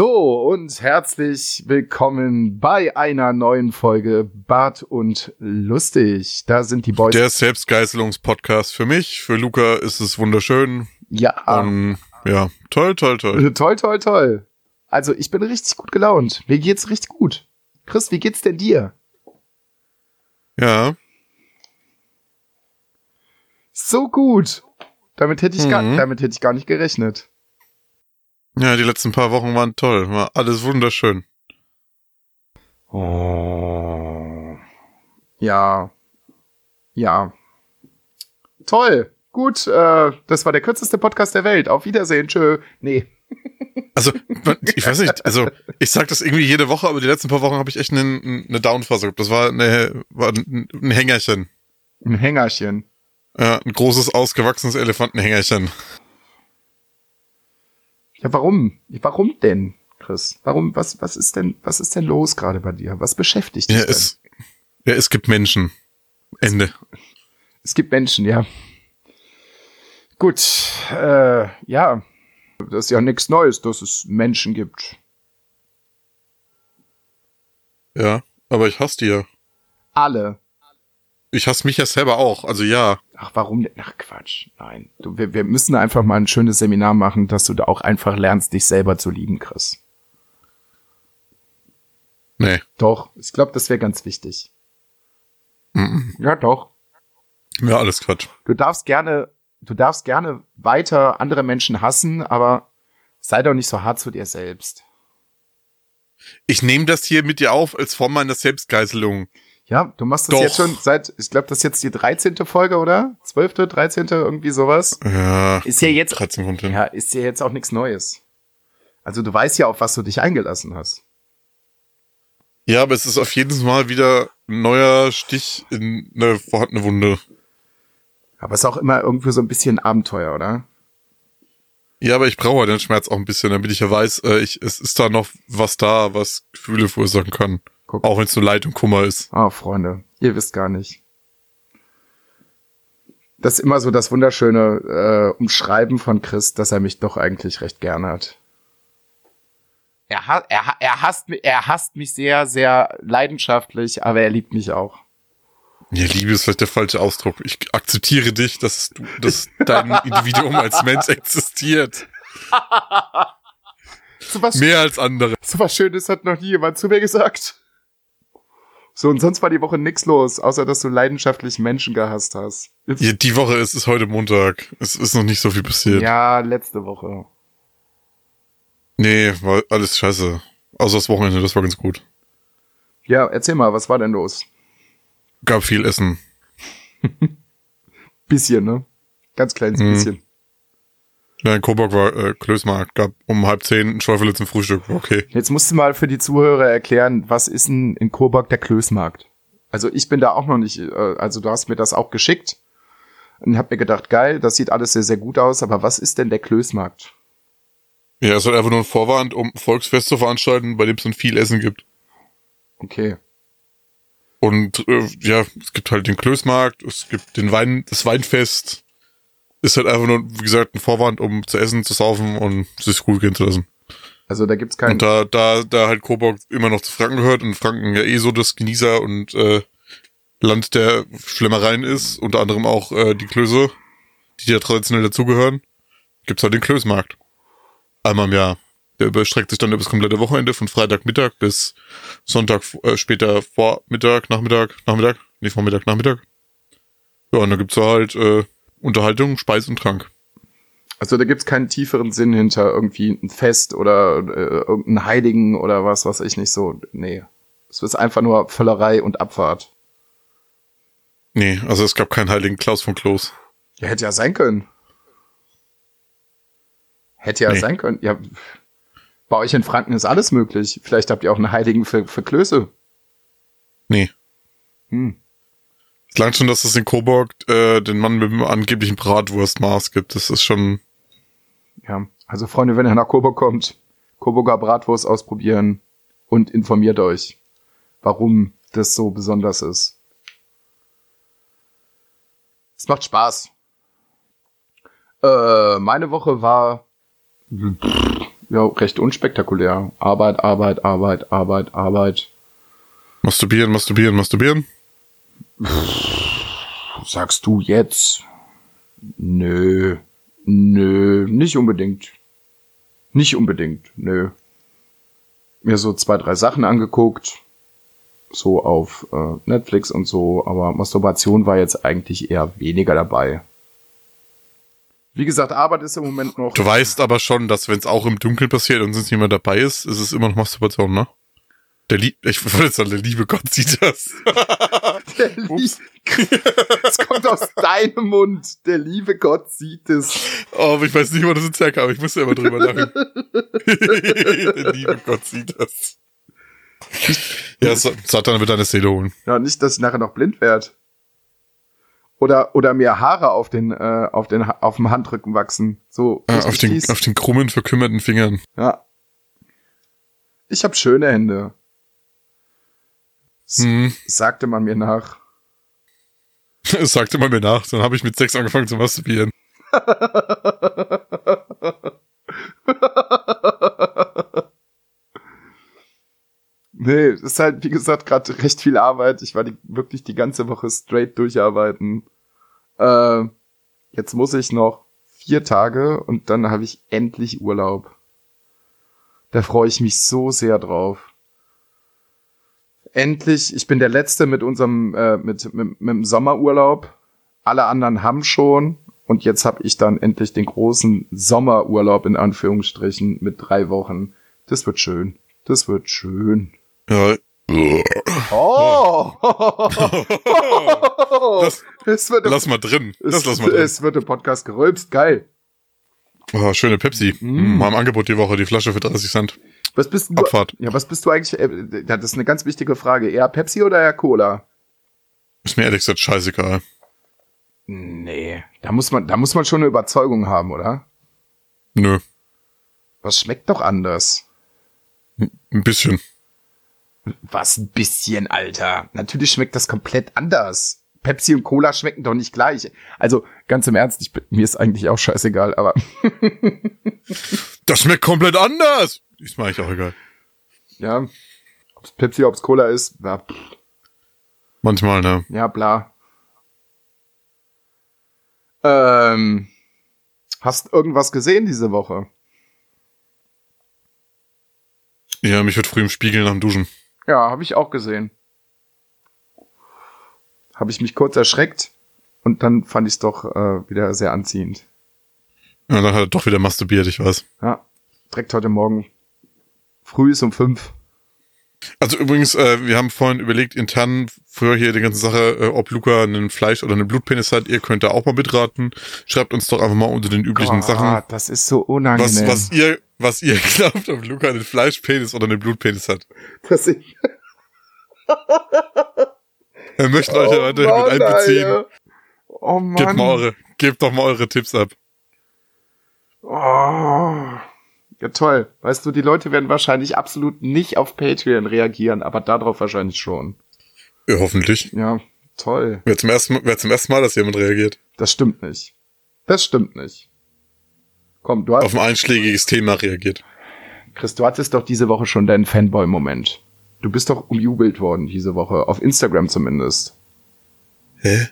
So und herzlich willkommen bei einer neuen Folge Bart und Lustig. Da sind die Boys. Der Selbstgeißelungspodcast für mich. Für Luca ist es wunderschön. ja, Ähm, ja, toll, toll, toll. toll, toll, toll. Also ich bin richtig gut gelaunt. Mir geht's richtig gut. Chris, wie geht's denn dir? Ja, So gut. Damit hätte ich gar, Mhm. damit hätte ich gar nicht gerechnet. Ja, die letzten paar Wochen waren toll. War alles wunderschön. Oh. Ja. Ja. Toll. Gut, äh, das war der kürzeste Podcast der Welt. Auf Wiedersehen. Tschö. Nee. Also, ich weiß nicht, also ich sag das irgendwie jede Woche, aber die letzten paar Wochen habe ich echt eine, eine Downphase gehabt. Das war, eine, war ein, ein Hängerchen. Ein Hängerchen. Ja, ein großes, ausgewachsenes Elefantenhängerchen. Ja, warum? Warum denn, Chris? Warum, was, was ist denn, was ist denn los gerade bei dir? Was beschäftigt dich Ja, denn? es, ja, es gibt Menschen. Ende. Es gibt Menschen, ja. Gut, äh, ja. Das ist ja nichts Neues, dass es Menschen gibt. Ja, aber ich hasse die ja. Alle. Ich hasse mich ja selber auch, also ja. Ach, warum denn? Ach, Quatsch. Nein. Du, wir, wir müssen einfach mal ein schönes Seminar machen, dass du da auch einfach lernst, dich selber zu lieben, Chris. Nee. Doch, ich glaube, das wäre ganz wichtig. Mhm. Ja, doch. Ja, alles Quatsch. Du darfst gerne, du darfst gerne weiter andere Menschen hassen, aber sei doch nicht so hart zu dir selbst. Ich nehme das hier mit dir auf als Form meiner Selbstgeißelung. Ja, du machst das Doch. jetzt schon seit, ich glaube, das ist jetzt die 13. Folge, oder? 12., 13., irgendwie sowas. Ja, Ist ja jetzt, 13 kommt hin. ja, ist ja jetzt auch nichts Neues. Also du weißt ja, auf was du dich eingelassen hast. Ja, aber es ist auf jeden Mal wieder ein neuer Stich in eine vorhandene Wunde. Aber es ist auch immer irgendwie so ein bisschen Abenteuer, oder? Ja, aber ich brauche den Schmerz auch ein bisschen, damit ich ja weiß, äh, ich, es ist da noch was da, was Gefühle verursachen kann. Guck. Auch wenn es nur Leid und Kummer ist. Ah, Freunde, ihr wisst gar nicht. Das ist immer so das wunderschöne äh, Umschreiben von Chris, dass er mich doch eigentlich recht gerne hat. Er, ha er, ha- er, hasst, er hasst mich sehr, sehr leidenschaftlich, aber er liebt mich auch. Ja, Liebe ist vielleicht der falsche Ausdruck. Ich akzeptiere dich, dass du, dass dein Individuum als Mensch existiert. So was, Mehr als andere. so was Schönes hat noch nie jemand zu mir gesagt. So, und sonst war die Woche nix los, außer dass du leidenschaftlich Menschen gehasst hast. Ja, die Woche ist es heute Montag. Es ist noch nicht so viel passiert. ja, letzte Woche. Nee, war alles scheiße. Außer das Wochenende, das war ganz gut. Ja, erzähl mal, was war denn los? Gab viel Essen. Bisschen, ne? Ganz kleines Mhm. bisschen. Ja, in Coburg war äh, Klößmarkt. Gab um halb zehn ein Schäufele zum Frühstück. Okay. Jetzt musst du mal für die Zuhörer erklären, was ist denn in Coburg der Klößmarkt? Also ich bin da auch noch nicht, äh, also du hast mir das auch geschickt und hab mir gedacht, geil, das sieht alles sehr, sehr gut aus, aber was ist denn der Klößmarkt? Ja, es ist halt einfach nur ein Vorwand, um ein Volksfest zu veranstalten, bei dem es dann viel Essen gibt. Okay. Und äh, ja, es gibt halt den Klößmarkt, es gibt den Wein, das Weinfest. Ist halt einfach nur, wie gesagt, ein Vorwand, um zu essen, zu saufen und sich gut gehen zu lassen. Also da gibt's kein, Und da, da, da halt Coburg immer noch zu Franken gehört und Franken ja eh so das Genießer und äh, Land der Schlemmereien ist, unter anderem auch äh, die Klöße, die ja traditionell dazugehören, gibt's halt den Klößmarkt. Einmal im Jahr. Der überstreckt sich dann über das komplette Wochenende von Freitagmittag bis Sonntag äh, später Vormittag, Nachmittag, Nachmittag, nee, Vormittag, Nachmittag. Ja, und da gibt's halt äh, Unterhaltung, Speis und Trank. also da gibt's keinen tieferen Sinn hinter irgendwie ein Fest oder äh, irgendeinen Heiligen oder was, was ich nicht so, nee. Es ist einfach nur Völlerei und Abfahrt. Nee, also es gab keinen heiligen Klaus von Klos. Ja, hätte ja sein können. Hätte ja Nee. sein können. Ja, bei euch in Franken ist alles möglich. Vielleicht habt ihr auch einen Heiligen für, für Klöße. Nee. Hm. Es langt schon, dass es in Coburg äh, den Mann mit dem angeblichen Bratwurstmaß gibt. Das ist schon. Ja, also Freunde, wenn ihr nach Coburg kommt, Coburger Bratwurst ausprobieren und informiert euch, warum das so besonders ist. Es macht Spaß. Äh, meine Woche war ja recht unspektakulär. Arbeit, Arbeit, Arbeit, Arbeit, Arbeit. Masturbieren, masturbieren, masturbieren. Sagst du jetzt? Nö. Nö, nicht unbedingt. Nicht unbedingt, nö. Mir so zwei, drei Sachen angeguckt. So auf äh, Netflix und so, aber Masturbation war jetzt eigentlich eher weniger dabei. Wie gesagt, Arbeit ist im Moment noch. Du weißt aber schon, dass wenn es auch im Dunkeln passiert und sonst niemand dabei ist, ist es immer noch Masturbation, ne? Der Lie ich wollte jetzt sagen, der liebe Gott sieht das. Der Lie- Es kommt aus deinem Mund. Der liebe Gott sieht es. Oh, aber ich weiß nicht, wo das jetzt herkam. Ich musste immer drüber lachen. der liebe Gott sieht das. Ja, Sa- Satan wird deine Seele holen. Ja, nicht, dass ich nachher noch blind werde. Oder, oder mir Haare auf den, äh, auf den, auf dem Handrücken wachsen. So, Ja, richtig auf, den, fies. auf den krummen, verkümmerten Fingern. Ja. Ich habe schöne Hände. Hm. Sagte man mir nach. Sagte man mir nach. Dann habe ich mit Sex angefangen zu masturbieren. Nee, ist halt, wie gesagt, gerade recht viel Arbeit. Ich war die, wirklich die ganze Woche straight durcharbeiten. Äh, jetzt muss ich noch vier Tage und dann habe ich endlich Urlaub. Da freue ich mich so sehr drauf. Endlich, ich bin der Letzte mit unserem, äh, mit, mit, mit dem Sommerurlaub. Alle anderen haben schon. Und jetzt habe ich dann endlich den großen Sommerurlaub in Anführungsstrichen mit drei Wochen. Das wird schön. Das wird schön. Ja. Oh! Das- es wird, im, Lass mal drin. Das es, lass mal drin. es wird im Podcast gerülpst. Geil. Oh, schöne Pepsi. Mm. Mal im Angebot die Woche, die Flasche für 30 Cent. Was bist du? Abfahrt. Ja, was bist du eigentlich? Äh, das ist eine ganz wichtige Frage. Eher Pepsi oder eher Cola? Ist mir ehrlich gesagt scheißegal. Nee, da muss man, da muss man schon eine Überzeugung haben, oder? Nö. Was schmeckt doch anders? Ein bisschen. Was ein bisschen, Alter. Natürlich schmeckt das komplett anders. Pepsi und Cola schmecken doch nicht gleich. Also, ganz im Ernst, ich, bin- mir ist eigentlich auch scheißegal, aber Das schmeckt komplett anders. Ist mir eigentlich auch egal. ja, ob's Pepsi, ob's Cola ist, na, pff, Manchmal, ne? ja, bla. Ähm, hast irgendwas gesehen diese Woche? Ja, mich wird früh im Spiegel nach dem Duschen. Ja, habe ich auch gesehen. Habe ich mich kurz erschreckt und dann fand ich es doch äh, wieder sehr anziehend. Ja, dann hat er doch wieder masturbiert, ich weiß. Ja, direkt heute Morgen. Früh ist um fünf. Also übrigens, äh, wir haben vorhin überlegt, intern früher hier die ganze Sache, äh, ob Luca einen Fleisch- oder einen Blutpenis hat. Ihr könnt da auch mal mitraten. Schreibt uns doch einfach mal unter den üblichen Sachen, Ah, das ist so unangenehm. was, was ihr, was ihr glaubt, ob Luca einen Fleischpenis oder einen Blutpenis hat. Das ist, Wir möchten euch ja weiterhin mit einbeziehen. Alter. Oh Mann. Gebt mal eure, gebt doch mal eure Tipps ab. Oh. Ja, toll. Weißt du, die Leute werden wahrscheinlich absolut nicht auf Patreon reagieren, aber darauf wahrscheinlich schon. Ja, hoffentlich. Ja, toll. Wäre zum ersten Mal, wäre zum ersten Mal, dass jemand reagiert. Das stimmt nicht. Das stimmt nicht. Komm, du hast, Auf ein einschlägiges Thema reagiert. Chris, du hattest doch diese Woche schon deinen Fanboy-Moment. Du bist doch umjubelt worden diese Woche, auf Instagram zumindest. Hä?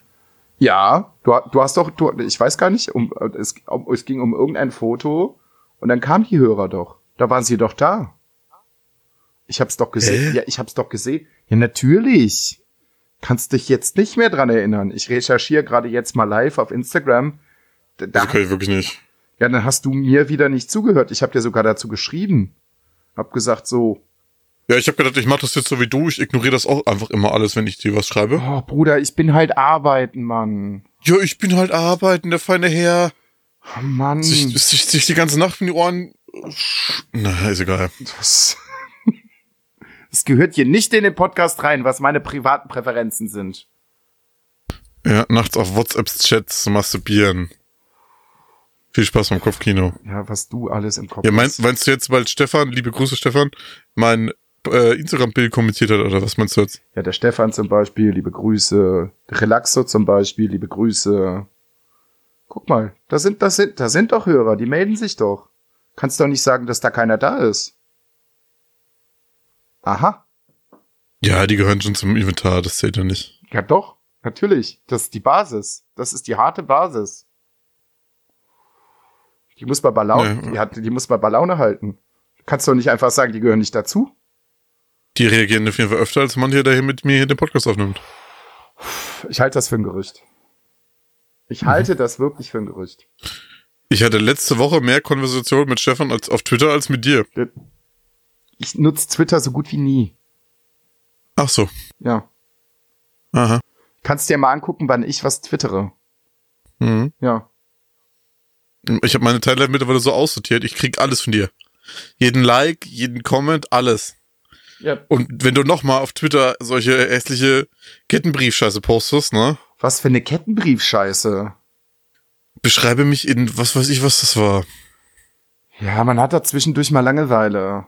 Ja, du, du hast doch, du, ich weiß gar nicht, um, es, um, es ging um irgendein Foto und dann kamen die Hörer doch. Da waren sie doch da. Ich hab's doch gesehen. Hä? Ja, ich hab's doch gesehen. Ja, natürlich. Kannst dich jetzt nicht mehr dran erinnern. Ich recherchiere gerade jetzt mal live auf Instagram. Da, da, Das kann ich wirklich nicht. ja, dann hast du mir wieder nicht zugehört. Ich habe dir sogar dazu geschrieben. Hab gesagt so, Ja, ich habe gedacht, ich mache das jetzt so wie du. Ich ignoriere das auch einfach immer alles, wenn ich dir was schreibe. Oh, Bruder, ich bin halt arbeiten, Mann. Ja, ich bin halt arbeiten, der feine Herr. Oh, Mann. Sich, sich, sich die ganze Nacht in die Ohren. Na, ist egal. Das, es gehört hier nicht in den Podcast rein, was meine privaten Präferenzen sind. Ja, nachts auf WhatsApp-Chats zu masturbieren. Viel Spaß beim Kopfkino. Ja, was du alles im Kopf Ja, meinst, meinst du jetzt, weil Stefan, liebe Grüße Stefan, mein äh, Instagram-Bild kommentiert hat, oder was meinst du jetzt? Ja, der Stefan zum Beispiel, liebe Grüße. Relaxo zum Beispiel, liebe Grüße. Guck mal, da sind, da sind, da sind doch Hörer, die melden sich doch. Kannst doch nicht sagen, dass da keiner da ist. Aha. Ja, die gehören schon zum Inventar, das zählt ja nicht. Ja doch, natürlich. Das ist die Basis. Das ist die harte Basis. Die muss man bei Laune, Ja. die, hat, die muss man bei Laune halten. Kannst doch nicht einfach sagen, die gehören nicht dazu. Die reagieren auf jeden Fall öfter als man hier, der hier mit mir hier den Podcast aufnimmt. Ich halte das für ein Gerücht. Ich halte das wirklich für ein Gerücht. Ich hatte letzte Woche mehr Konversation mit Stefan als auf Twitter als mit dir. Ich nutze Twitter so gut wie nie. Ach so. Ja. Aha. Kannst dir mal angucken, wann ich was twittere. Mhm. Ja. Ich habe meine Timeline mittlerweile so aussortiert, ich krieg alles von dir. Jeden Like, jeden Comment, alles. ja. Und wenn du nochmal auf Twitter solche hässliche Kettenbriefscheiße postest, ne? Was für eine Kettenbriefscheiße. Beschreibe mich in, was weiß ich, was das war. Ja, man hat da zwischendurch mal Langeweile.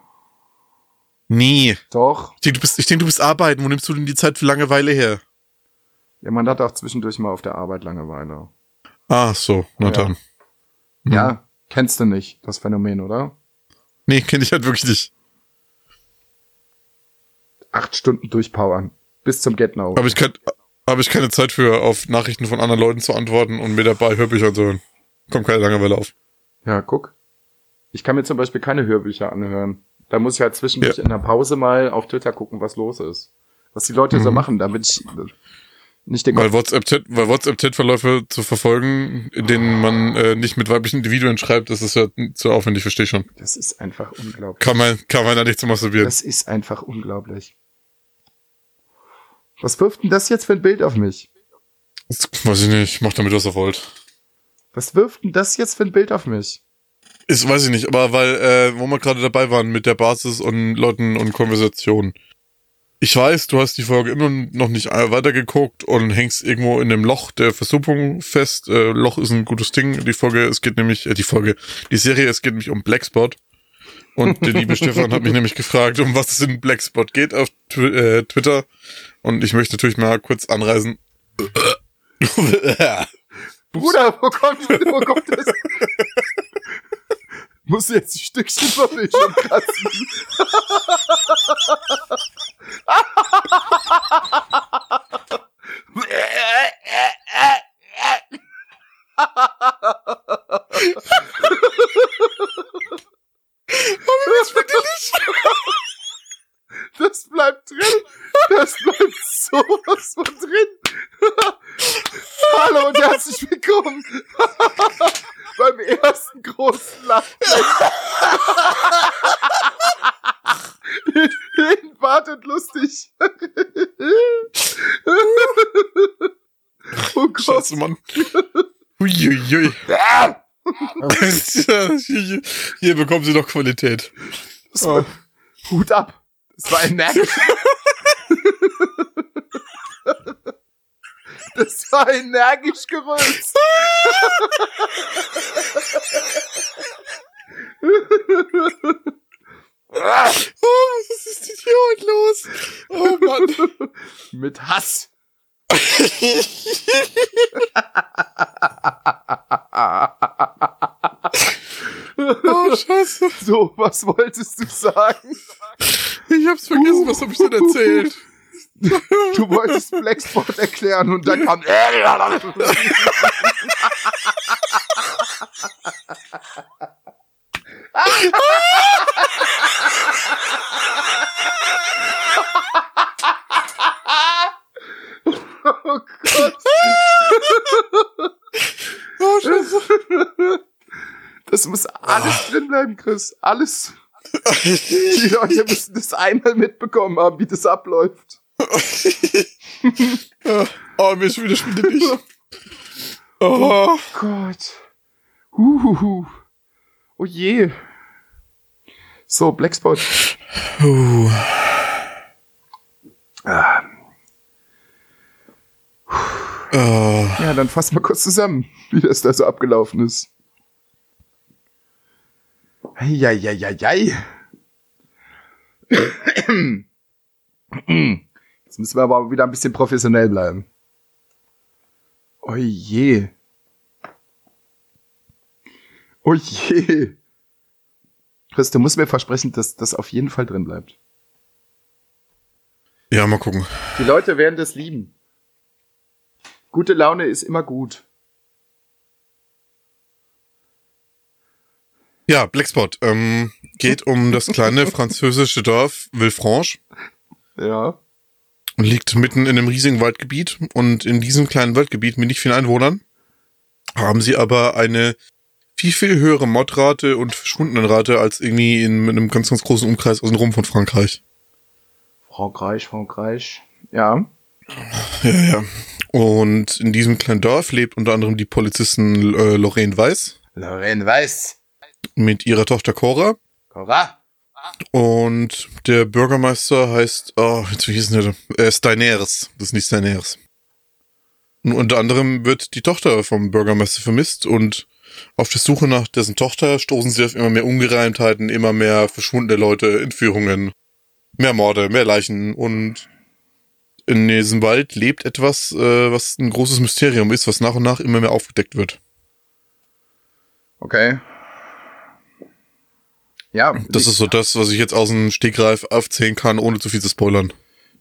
Nee. Doch. Ich denke, du bist, ich du bist arbeiten. Wo nimmst du denn die Zeit für Langeweile her? Ja, man hat auch zwischendurch mal auf der Arbeit Langeweile. Ah, so. Na Ja. dann. Mhm. Ja, kennst du nicht, das Phänomen, oder? Nee, kenne ich halt wirklich nicht. Acht Stunden durchpowern. Bis zum Get Now. Habe ich, kein, hab ich keine Zeit für, auf Nachrichten von anderen Leuten zu antworten und mir dabei Hörbücher zu hören. Kommt keine Langeweile auf. Ja, guck. Ich kann mir zum Beispiel keine Hörbücher anhören. Da muss ich halt zwischendurch Ja. in der Pause mal auf Twitter gucken, was los ist. Was die Leute so Mhm. machen, damit ich nicht den Weil WhatsApp-Chat, weil WhatsApp-Chat-Verläufe zu verfolgen, in denen man äh, nicht mit weiblichen Individuen schreibt, das ist ja zu aufwendig, verstehe ich schon. Das ist einfach unglaublich. Kann man, kann man da nicht zu masturbieren. Das ist einfach unglaublich. Was wirft denn das jetzt für ein Bild auf mich? Das weiß ich nicht, macht damit, was er wollt. Was wirft denn das jetzt für ein Bild auf mich? Ist, weiß ich nicht, aber weil, äh, wo wir gerade dabei waren mit der Basis und Leuten und Konversationen. Ich weiß, du hast die Folge immer noch nicht weitergeguckt und hängst irgendwo in dem Loch der Versuppung fest. Äh, Loch ist ein gutes Ding. Die Folge, es geht nämlich, äh, die Folge, die Serie, es geht nämlich um Blackspot. Und der liebe Stefan hat mich nämlich gefragt, um was es in Blackspot geht auf Twi äh, Twitter. Und ich möchte natürlich mal kurz anreisen. Bruder, wo kommt, wo kommt das? Musst du jetzt ein Stückchen vom Bildschirm kratzen? Das bleibt drin. Das bleibt sowas von drin. Hallo und herzlich willkommen beim ersten großen Lachfleck. In wartet lustig. Oh Gott. Scheiße, Mann. Uiuiui. hier, hier bekommen sie doch Qualität. War, Hut ab. Das war energisch. Das war energisch gerülpst. Oh, was ist denn hier heute los? Oh Mann. Mit Hass. Oh, scheiße. So, was wolltest du sagen? Ich hab's vergessen, was hab ich denn erzählt? Du wolltest Blackspot erklären und dann kam. Oh Gott. Oh, scheiße. Das muss alles drin bleiben, Chris. Alles. Die Leute müssen das einmal mitbekommen haben, wie das abläuft. oh, mir ist schon wieder schwindelig. Oh. Gott. Huhuhu. Oh je. So, Blackspot. Uh. Ah, Oh. ja, dann fass mal kurz zusammen, wie das da so abgelaufen ist. Eieieiei. Jetzt müssen wir aber wieder ein bisschen professionell bleiben. Oh je. Oh je. Chris, du musst mir versprechen, dass das auf jeden Fall drin bleibt. Ja, mal gucken. Die Leute werden das lieben. Gute Laune ist immer gut. Ja, Blackspot. Ähm, geht um das kleine französische Dorf Villefranche Ja. und liegt mitten in einem riesigen Waldgebiet. Und in diesem kleinen Waldgebiet mit nicht vielen Einwohnern haben sie aber eine viel, viel höhere Mordrate und Verschwundenenrate als irgendwie in einem ganz, ganz großen Umkreis außenrum von Frankreich. Frankreich, Frankreich. Ja. Ja, ja. Und in diesem kleinen Dorf lebt unter anderem die Polizistin äh, Lorraine Weiß Lorraine Weiß. Mit ihrer Tochter Cora. Cora. Und der Bürgermeister heißt, oh, jetzt wie hieß denn der? Äh, Steineres. Das ist nicht Steineres. Und unter anderem wird die Tochter vom Bürgermeister vermisst und auf der Suche nach dessen Tochter stoßen sie auf immer mehr Ungereimtheiten, immer mehr verschwundene Leute, Entführungen, mehr Morde, mehr Leichen und in diesem Wald lebt etwas, äh, was ein großes Mysterium ist, was nach und nach immer mehr aufgedeckt wird. Okay. Ja, Das ist so das, was ich jetzt aus dem Stegreif aufzählen kann, ohne zu viel zu spoilern.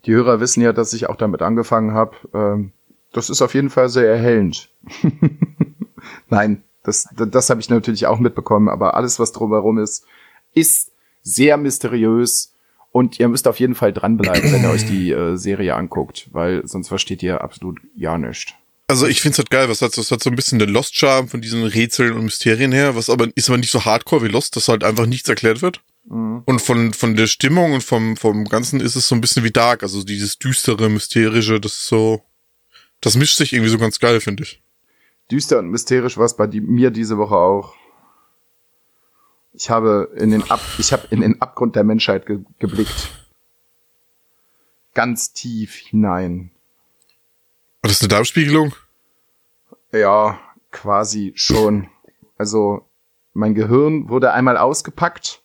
die Hörer wissen ja, dass ich auch damit angefangen habe. Ähm, das ist auf jeden Fall sehr erhellend. Nein, das, das, das habe ich natürlich auch mitbekommen, aber alles, was drumherum ist, ist sehr mysteriös und ihr müsst auf jeden Fall dranbleiben, wenn ihr euch die äh, Serie anguckt, weil sonst versteht ihr absolut ja nichts. Also ich find's halt geil, was hat, das hat so ein bisschen den Lost-Charme von diesen Rätseln und Mysterien her, was aber ist aber nicht so hardcore wie Lost, dass halt einfach nichts erklärt wird. Und von, von der Stimmung und vom, vom Ganzen ist es so ein bisschen wie Dark, also dieses düstere, mysterische, das ist so, das mischt sich irgendwie so ganz geil, finde ich. Düster und mysterisch war es bei die, mir diese Woche auch. Ich habe in den Ab ich habe in den Abgrund der Menschheit ge geblickt. Ganz tief hinein. War das eine Darmspiegelung? Ja, quasi schon. Also mein Gehirn wurde einmal ausgepackt,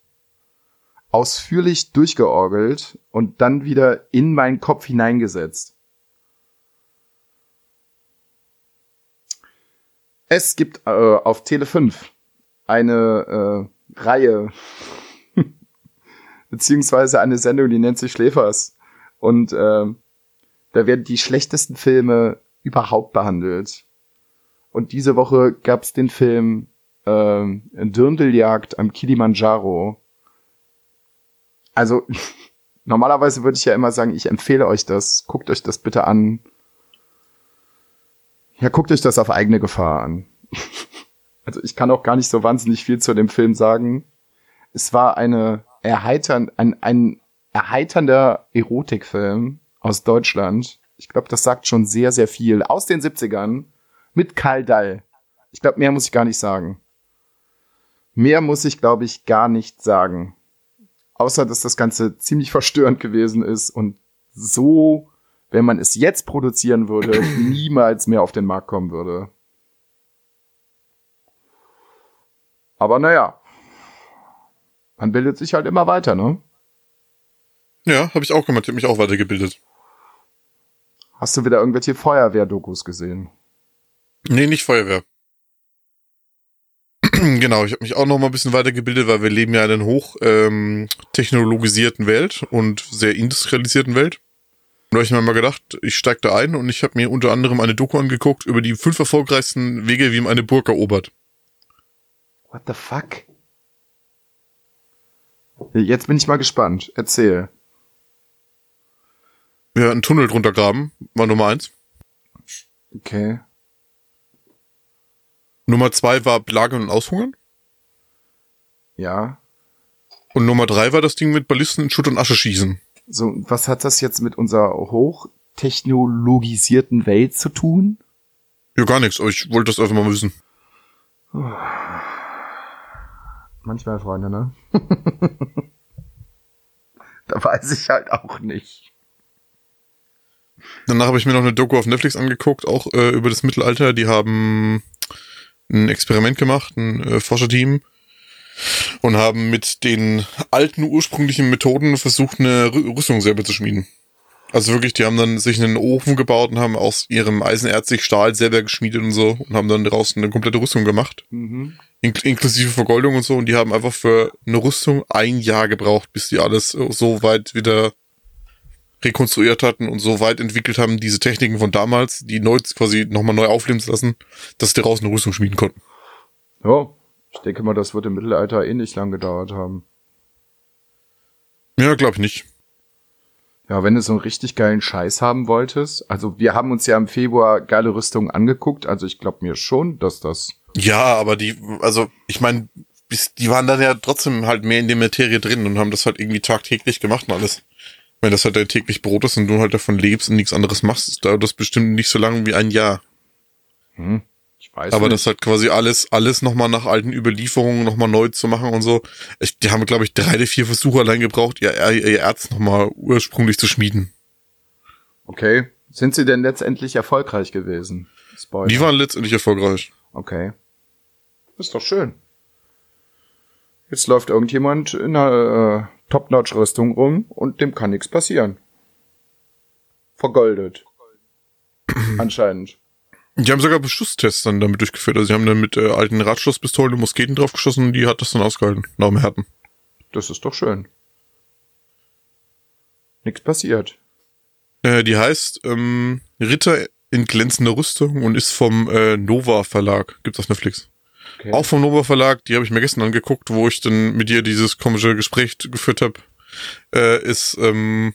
ausführlich durchgeorgelt und dann wieder in meinen Kopf hineingesetzt. Es gibt äh, auf Tele 5 eine äh, Reihe beziehungsweise eine Sendung, die nennt sich Schläfers und äh, da werden die schlechtesten Filme überhaupt behandelt. Und diese Woche gab's den Film ähm, Dirndeljagd am Kilimanjaro. Also normalerweise würde ich ja immer sagen, ich empfehle euch das. Guckt euch das bitte an. Ja, guckt euch das auf eigene Gefahr an. also ich kann auch gar nicht so wahnsinnig viel zu dem Film sagen. Es war eine erheitern, ein, ein erheiternder Erotikfilm aus Deutschland. Ich glaube, das sagt schon sehr, sehr viel. Aus den 70ern mit Karl Dall. Ich glaube, mehr muss ich gar nicht sagen. Mehr muss ich, glaube ich, gar nicht sagen. Außer, dass das Ganze ziemlich verstörend gewesen ist und so, wenn man es jetzt produzieren würde, niemals mehr auf den Markt kommen würde. Aber naja, man bildet sich halt immer weiter, ne? Ja, habe ich auch gemacht, ich habe mich auch weitergebildet. Hast du wieder irgendwelche Feuerwehrdokus gesehen? Nee, nicht Feuerwehr. genau, ich habe mich auch noch mal ein bisschen weitergebildet, weil wir leben ja in einer hoch ähm, technologisierten Welt und sehr industrialisierten Welt. Und da habe ich mir mal gedacht, ich steig da ein und ich habe mir unter anderem eine Doku angeguckt über die fünf erfolgreichsten Wege, wie man eine Burg erobert. What the fuck? Jetzt bin ich mal gespannt. Erzähl. Ja, einen Tunnel drunter graben, war Nummer eins. Okay. Nummer zwei war Belagern und Aushungern. Ja. Und Nummer drei war das Ding mit Ballisten in Schutt und Asche schießen. So, was hat das jetzt mit unserer hochtechnologisierten Welt zu tun? Ja, gar nichts, aber ich wollte das einfach mal wissen. Manchmal, Freunde, ne? da weiß ich halt auch nicht. Danach habe ich mir noch eine Doku auf Netflix angeguckt, auch äh, über das Mittelalter. Die haben ein Experiment gemacht, ein äh, Forscherteam, und haben mit den alten ursprünglichen Methoden versucht, eine Rüstung selber zu schmieden. Also wirklich, die haben dann sich einen Ofen gebaut und haben aus ihrem Eisenerz sich Stahl selber geschmiedet und so und haben dann draußen eine komplette Rüstung gemacht. Mhm. Ink inklusive Vergoldung und so. Und die haben einfach für eine Rüstung ein Jahr gebraucht, bis die alles so weit wieder rekonstruiert hatten und so weit entwickelt haben, diese Techniken von damals, die neu quasi nochmal neu aufleben zu lassen, dass die daraus eine Rüstung schmieden konnten. Ja, ich denke mal, das wird im Mittelalter eh nicht lang gedauert haben. Ja, glaube ich nicht. Ja, wenn du so einen richtig geilen Scheiß haben wolltest, also wir haben uns ja im Februar geile Rüstungen angeguckt, also ich glaube mir schon, dass das. Ja, aber die, also ich meine, die waren dann ja trotzdem halt mehr in der Materie drin und haben das halt irgendwie tagtäglich gemacht und alles. Wenn das halt dein täglich Brot ist und du halt davon lebst und nichts anderes machst, ist dauert das bestimmt nicht so lange wie ein Jahr. Hm, ich weiß Aber nicht. das halt quasi alles, alles nochmal nach alten Überlieferungen nochmal neu zu machen und so. Ich, die haben, glaube ich, drei oder vier Versuche allein gebraucht, ihr, ihr Erz nochmal ursprünglich zu schmieden. Okay. Sind sie denn letztendlich erfolgreich gewesen? Spoiler. Die waren letztendlich erfolgreich. Okay. Ist doch schön. Jetzt läuft irgendjemand in einer äh, Top-Notch-Rüstung rum und dem kann nichts passieren. Vergoldet. Anscheinend. Die haben sogar Beschusstests dann damit durchgeführt. Also sie haben dann mit äh, alten Radschusspistolen und Musketen draufgeschossen und die hat das dann ausgehalten. Nach Härten. Das ist doch schön. Nichts passiert. Äh, die heißt ähm, Ritter in glänzender Rüstung und ist vom äh, Nova Verlag. Gibt's auf Netflix. Okay. Auch vom Nova Verlag, die habe ich mir gestern angeguckt, wo ich dann mit dir dieses komische Gespräch geführt habe. Äh, ist ähm,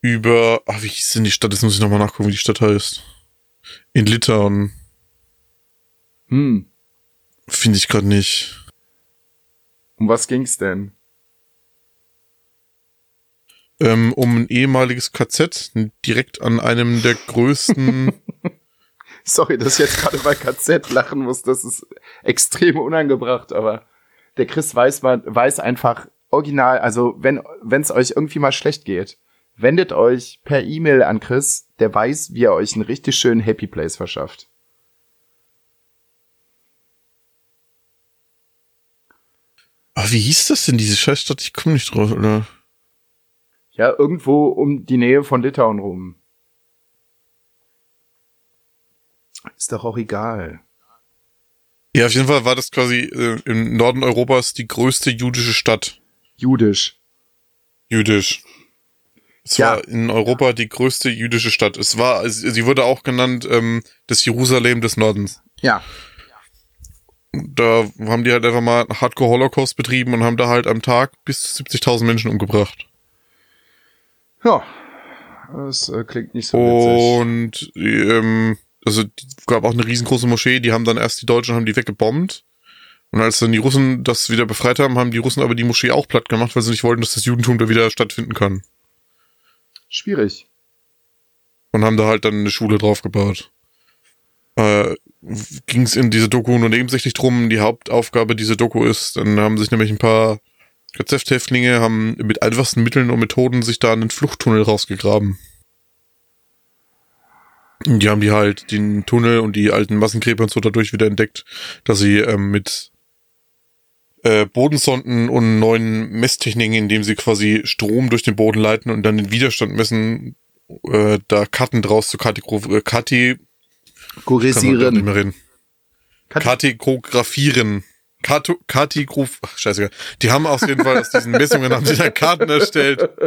über, ach, wie hieß denn die Stadt? Jetzt muss ich nochmal nachgucken, wie die Stadt heißt. In Litauen. Hm. Finde ich gerade nicht. Um was ging's denn? Ähm, um ein ehemaliges KZ direkt an einem der größten Sorry, dass ich jetzt gerade bei KZ lachen muss. Das ist extrem unangebracht, aber der Chris weiß, man, weiß einfach original, also wenn es euch irgendwie mal schlecht geht, wendet euch per E-Mail an Chris, der weiß, wie er euch einen richtig schönen Happy Place verschafft. Aber wie hieß das denn, diese Scheißstadt? Ich komme nicht drauf, oder? Ja, irgendwo um die Nähe von Litauen rum. Ist doch auch egal. Ja, auf jeden Fall war das quasi äh, im Norden Europas die größte jüdische Stadt. Jüdisch. Jüdisch. Es ja. war in Europa die größte jüdische Stadt. Es war, sie wurde auch genannt ähm, das Jerusalem des Nordens. Ja. Da haben die halt einfach mal Hardcore Holocaust betrieben und haben da halt am Tag bis zu 70.000 Menschen umgebracht. Ja, das äh, klingt nicht so witzig. Und ähm, also gab auch eine riesengroße Moschee, die haben dann erst die Deutschen haben die weggebombt. Und als dann die Russen das wieder befreit haben, haben die Russen aber die Moschee auch platt gemacht, weil sie nicht wollten, dass das Judentum da wieder stattfinden kann. Schwierig. Und haben da halt dann eine Schule draufgebaut. Äh, Ging es in diese Doku nur nebensächlich drum. Die Hauptaufgabe dieser Doku ist, dann haben sich nämlich ein paar KZ-Häftlinge haben mit einfachsten Mitteln und Methoden sich da einen Fluchttunnel rausgegraben. Die haben die halt den Tunnel und die alten Massengräber und so dadurch wieder entdeckt, dass sie ähm, mit äh, Bodensonden und neuen Messtechniken, indem sie quasi Strom durch den Boden leiten und dann den Widerstand messen, äh, da Karten draus zu Kategorisieren. äh, Kati Korisieren. Nicht mehr reden. Kategografieren. Kato, Katigruf, scheiße. Die haben auf jeden Fall aus diesen Messungen haben sie da Karten erstellt.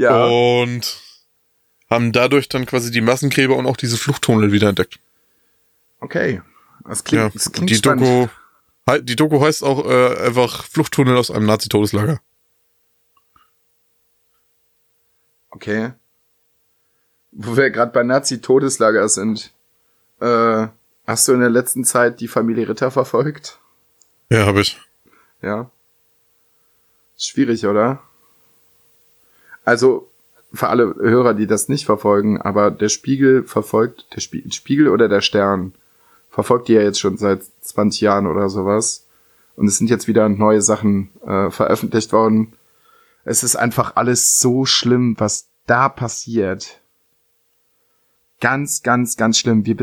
Ja. Und haben dadurch dann quasi die Massengräber und auch diese Fluchttunnel wieder entdeckt. Okay. Das klingt, ja, das klingt die spannend. Doku, die Doku heißt auch äh, einfach Fluchttunnel aus einem Nazi-Todeslager. Okay. Wo wir gerade bei Nazi-Todeslager sind. Äh, hast du in der letzten Zeit die Familie Ritter verfolgt? Ja, habe ich. Ja. Schwierig, oder? Also, für alle Hörer, die das nicht verfolgen, aber der Spiegel verfolgt, der Spie Spiegel oder der Stern verfolgt die ja jetzt schon seit 20 Jahren oder sowas. Und es sind jetzt wieder neue Sachen äh, veröffentlicht worden. Es ist einfach alles so schlimm, was da passiert. Ganz, ganz, ganz schlimm. Wir,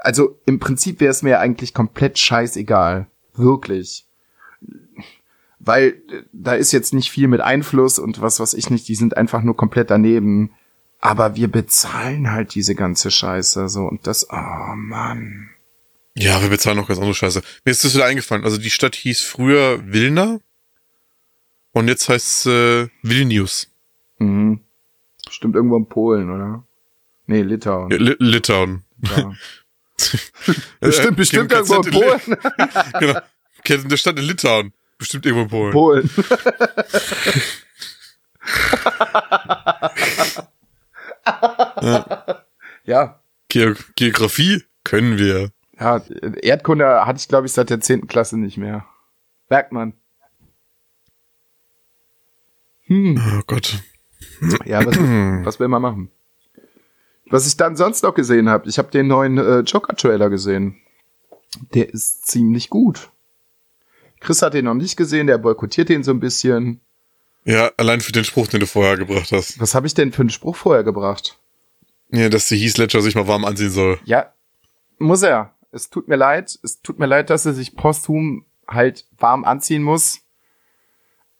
also im Prinzip wäre es mir eigentlich komplett scheißegal. Wirklich. Weil äh, da ist jetzt nicht viel mit Einfluss und was weiß ich nicht, die sind einfach nur komplett daneben. Aber wir bezahlen halt diese ganze Scheiße so und das, oh Mann. Ja, wir bezahlen noch ganz andere Scheiße. Mir ist das wieder eingefallen. Also die Stadt hieß früher Vilna und jetzt heißt es äh, Vilnius. Mhm. Bestimmt irgendwo in Polen, oder? Nee, Litauen. Ja, Li Litauen. Ja. bestimmt, bestimmt irgendwo in Polen. genau. In der Stadt in Litauen. Bestimmt irgendwo in Polen. Polen. ja. Ge Geografie können wir. Ja, Erdkunde hatte ich, glaube ich, seit der zehnten Klasse nicht mehr. Merkt man. Hm. Oh Gott. Ja, was, was will man machen? Was ich dann sonst noch gesehen habe, ich habe den neuen äh, Joker-Trailer gesehen. Der ist ziemlich gut. Chris hat den noch nicht gesehen, der boykottiert den so ein bisschen. Ja, allein für den Spruch, den du vorher gebracht hast. Was habe ich denn für einen Spruch vorher gebracht? Ja, dass die Heath Ledger sich mal warm anziehen soll. Ja, muss er. Es tut mir leid. Es tut mir leid, dass er sich posthum halt warm anziehen muss.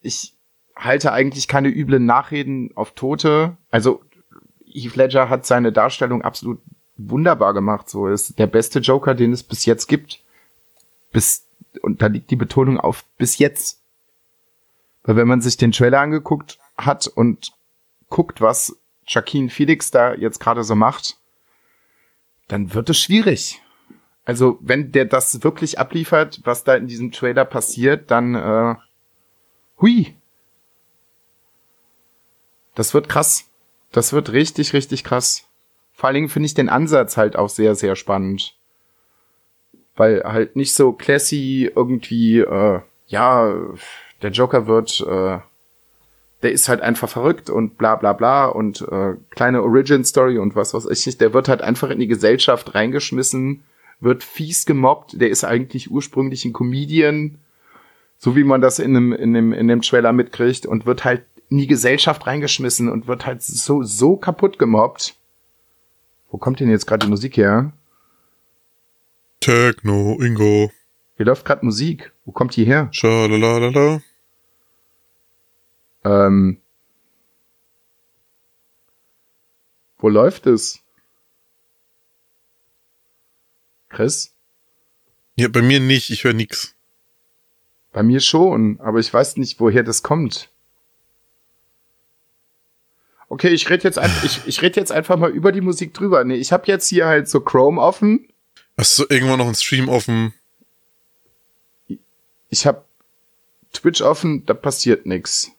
Ich halte eigentlich keine üblen Nachreden auf Tote. Also Heath Ledger hat seine Darstellung absolut wunderbar gemacht. So ist der beste Joker, den es bis jetzt gibt. Bis und da liegt die Betonung auf bis jetzt. Weil wenn man sich den Trailer angeguckt hat und guckt, was Joaquin Felix da jetzt gerade so macht, dann wird es schwierig. Also wenn der das wirklich abliefert, was da in diesem Trailer passiert, dann äh, hui. Das wird krass. Das wird richtig, richtig krass. Vor allen Dingen finde ich den Ansatz halt auch sehr, sehr spannend. Weil halt nicht so classy irgendwie, äh, ja, der Joker wird, äh, der ist halt einfach verrückt und bla bla bla und äh, kleine Origin-Story und was weiß ich nicht. Der wird halt einfach in die Gesellschaft reingeschmissen, wird fies gemobbt. Der ist eigentlich ursprünglich ein Comedian, so wie man das in dem, in dem, in dem Trailer mitkriegt und wird halt in die Gesellschaft reingeschmissen und wird halt so, so kaputt gemobbt. Wo kommt denn jetzt gerade die Musik her? Techno, Ingo. Hier läuft gerade Musik. Wo kommt die her? Schalalalala. Ähm, wo läuft es? Chris? Ja, bei mir nicht, ich höre nix. Bei mir schon, aber ich weiß nicht, woher das kommt. Okay, ich rede jetzt, ein, ich, ich red jetzt einfach mal über die Musik drüber. Nee, ich habe jetzt hier halt so Chrome offen. Hast du irgendwann noch einen Stream offen? Ich habe Twitch offen, da passiert nix.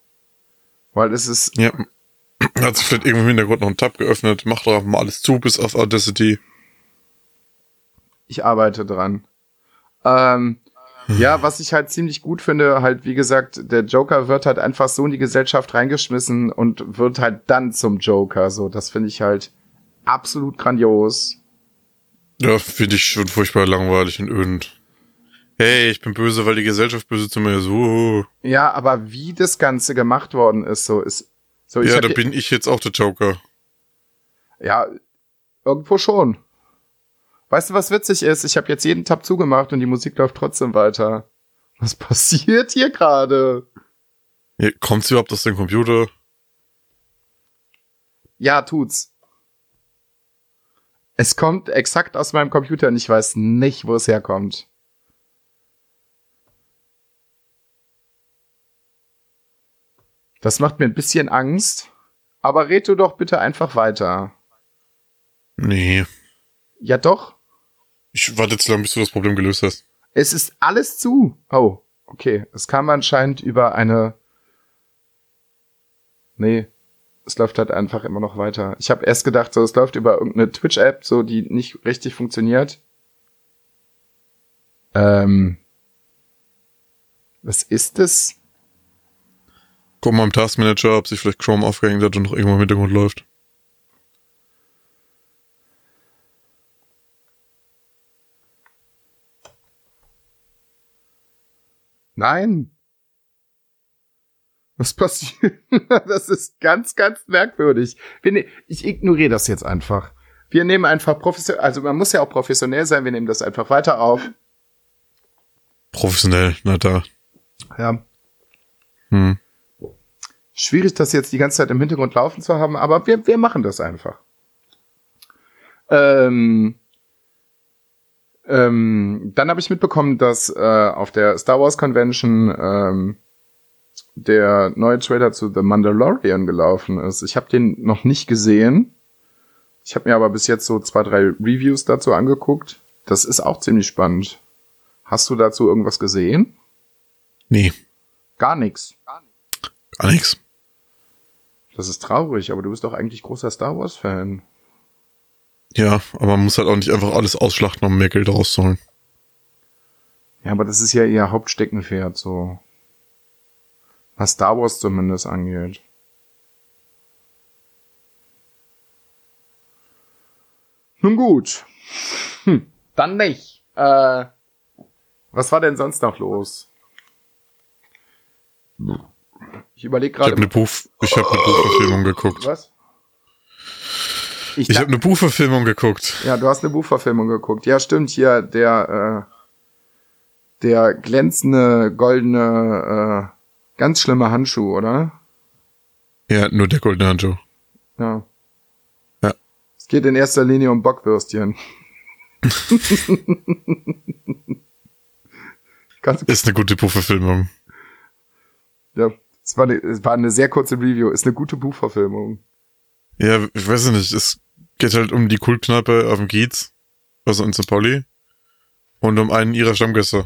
Weil es ist, Ja. Hat sich vielleicht irgendwo im Hintergrund noch ein Tab geöffnet. Mach doch mal alles zu, bis auf Audacity. ich arbeite dran. Ähm, ja, was ich halt ziemlich gut finde, halt wie gesagt, der Joker wird halt einfach so in die Gesellschaft reingeschmissen und wird halt dann zum Joker. So, das finde ich halt absolut grandios. Ja, finde ich schon furchtbar langweilig und öd. Hey, ich bin böse, weil die Gesellschaft böse zu mir ist. Uh. Ja, aber wie das Ganze gemacht worden ist, so ist so. Ja, da bin ich jetzt auch der Joker. ja irgendwo schon. Weißt du, was witzig ist? Ich habe jetzt jeden Tab zugemacht und die Musik läuft trotzdem weiter. Was passiert hier gerade? Ja, kommt's überhaupt aus dem Computer? Ja, tut's. Es kommt exakt aus meinem Computer und ich weiß nicht, wo es herkommt. Das macht mir ein bisschen Angst. Aber red du doch bitte einfach weiter. Nee. Ja doch. Ich warte jetzt lang, bis du das Problem gelöst hast. Es ist alles zu. Oh, okay. Es kam anscheinend über eine. Nee, es läuft halt einfach immer noch weiter. Ich habe erst gedacht, so es läuft über irgendeine Twitch-App, so die nicht richtig funktioniert. Ähm, was ist es? Guck mal im Taskmanager, ob sich vielleicht Chrome aufgehängt hat und noch irgendwo im Hintergrund läuft. Nein. Was passiert? Das ist ganz, ganz merkwürdig. Ne ich ignoriere das jetzt einfach. Wir nehmen einfach professionell, also man muss ja auch professionell sein, wir nehmen das einfach weiter auf. Professionell, na da. Ja. Hm. Schwierig, das jetzt die ganze Zeit im Hintergrund laufen zu haben, aber wir, wir machen das einfach. Ähm, ähm, dann habe ich mitbekommen, dass äh, auf der Star Wars Convention ähm, der neue Trailer zu The Mandalorian gelaufen ist. Ich habe den noch nicht gesehen. Ich habe mir aber bis jetzt so zwei, drei Reviews dazu angeguckt. Das ist auch ziemlich spannend. Hast du dazu irgendwas gesehen? Nee, Gar nichts. gar nichts. Das ist traurig, aber du bist doch eigentlich großer Star Wars Fan. Ja, aber man muss halt auch nicht einfach alles ausschlachten, um mehr Geld rauszuholen. Ja, aber das ist ja ihr Hauptsteckenpferd, so. Was Star Wars zumindest angeht. Nun gut. Hm, dann nicht. Äh, was war denn sonst noch los? Ich überlege Ich habe gerade. eine Buch, ich habe eine Buchverfilmung geguckt. Was? Ich dacht- habe eine Buchverfilmung geguckt. Ja, du hast eine Buchverfilmung geguckt. Ja, stimmt, hier der, äh, der glänzende, goldene, äh, ganz schlimme Handschuh, oder? Ja, nur der goldene Handschuh. Ja. Ja. Es geht in erster Linie um Bockwürstchen. ganz, Ist eine gute Buchverfilmung. ja, es war, eine, es war eine sehr kurze Review. Ist eine gute Buchverfilmung. Ja, ich weiß nicht, es geht halt um die Kultkneipe auf dem Kiez, also in St. Pauli, und um einen ihrer Stammgäste.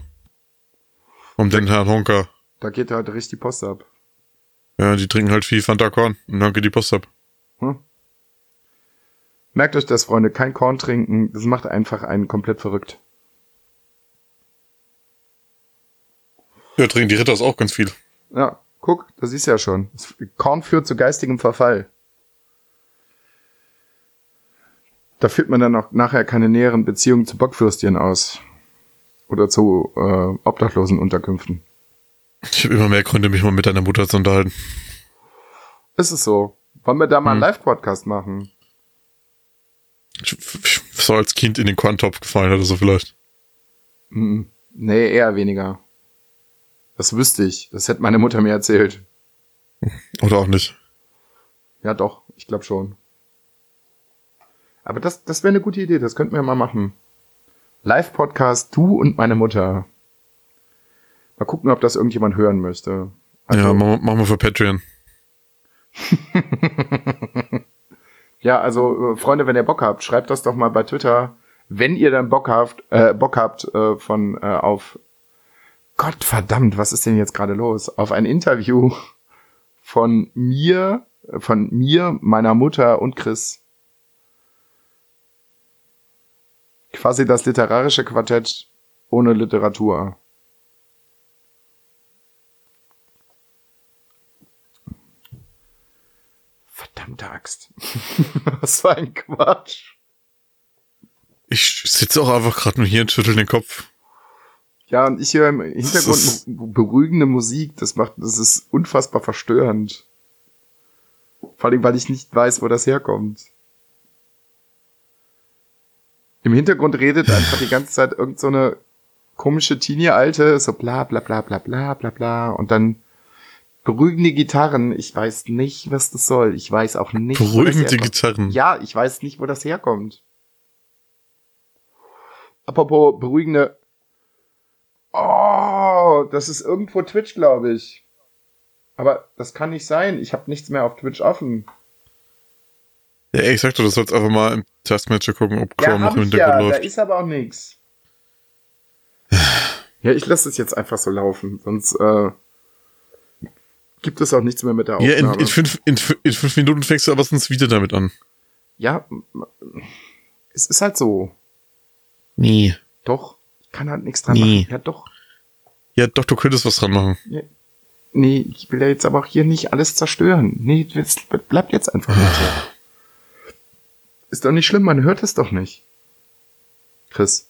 Um den Herrn Honker. Da geht halt richtig die Post ab. Ja, die trinken halt viel Fanta Korn und dann geht die Post ab. Hm? Merkt euch das, Freunde. Kein Korn trinken. Das macht einfach einen komplett verrückt. Ja, trinken die Ritters auch ganz viel. Ja, guck, das du ja schon. Korn führt zu geistigem Verfall. Da führt man dann auch nachher keine näheren Beziehungen zu Bockwürstchen aus. Oder zu äh, Obdachlosenunterkünften. Ich habe immer mehr Gründe, mich mal mit deiner Mutter zu unterhalten. Ist es so? Wollen wir da mal einen Hm. Live-Podcast machen? Ich, ich so als Kind in den Korntopf gefallen oder so vielleicht. Nee, eher weniger. Das wüsste ich. Das hätte meine Mutter mir erzählt. Oder auch nicht. Ja, doch. Ich glaube schon. Aber das, das wäre eine gute Idee. Das könnten wir mal machen. Live-Podcast, du und meine Mutter. Mal gucken, ob das irgendjemand hören möchte. Also, ja, machen wir- für Patreon. Ja, also äh, Freunde, wenn ihr Bock habt, schreibt das doch mal bei Twitter, wenn ihr dann Bock habt, äh, Bock habt äh, von äh, auf Gott verdammt, was ist denn jetzt gerade los? Auf ein Interview von mir, von mir, meiner Mutter und Chris. Quasi das literarische Quartett ohne Literatur. Verdammte Axt. Was für ein Quatsch. Ich sitze auch einfach gerade nur hier und schüttel den Kopf. Ja, und ich höre im Hintergrund beruhigende Musik. Das macht, das ist unfassbar verstörend. Vor allem, weil ich nicht weiß, wo das herkommt. Im Hintergrund redet einfach die ganze Zeit irgend so eine komische Teenie-Alte, so bla bla bla bla bla bla bla und dann beruhigende Gitarren. Ich weiß nicht, was das soll. Ich weiß auch nicht, Beruhigende. Gitarren. Ja, ich weiß nicht, wo das herkommt. Apropos beruhigende. Oh, das ist irgendwo Twitch, glaube ich. Aber das kann nicht sein. Ich habe nichts mehr auf Twitch offen. Ja, ey, ich sag doch, du sollst einfach mal im Taskmanager gucken, ob Ja, Chrome noch hab im Hintergrund ja. Da läuft. ist aber auch nichts. Ja, ich lasse es jetzt einfach so laufen. Sonst äh, gibt es auch nichts mehr mit der Ja, Aufnahme. in, in, fünf, in, in fünf Minuten fängst du aber sonst wieder damit an. ja, es ist halt so. Nee. Doch, ich kann halt nichts dran Nee. machen. Ja, doch. Ja, doch, du könntest was dran machen. Nee, ich will ja jetzt aber auch hier nicht alles zerstören. Nee, das bleibt jetzt einfach nicht so. Ist doch nicht schlimm, man hört es doch nicht. Chris.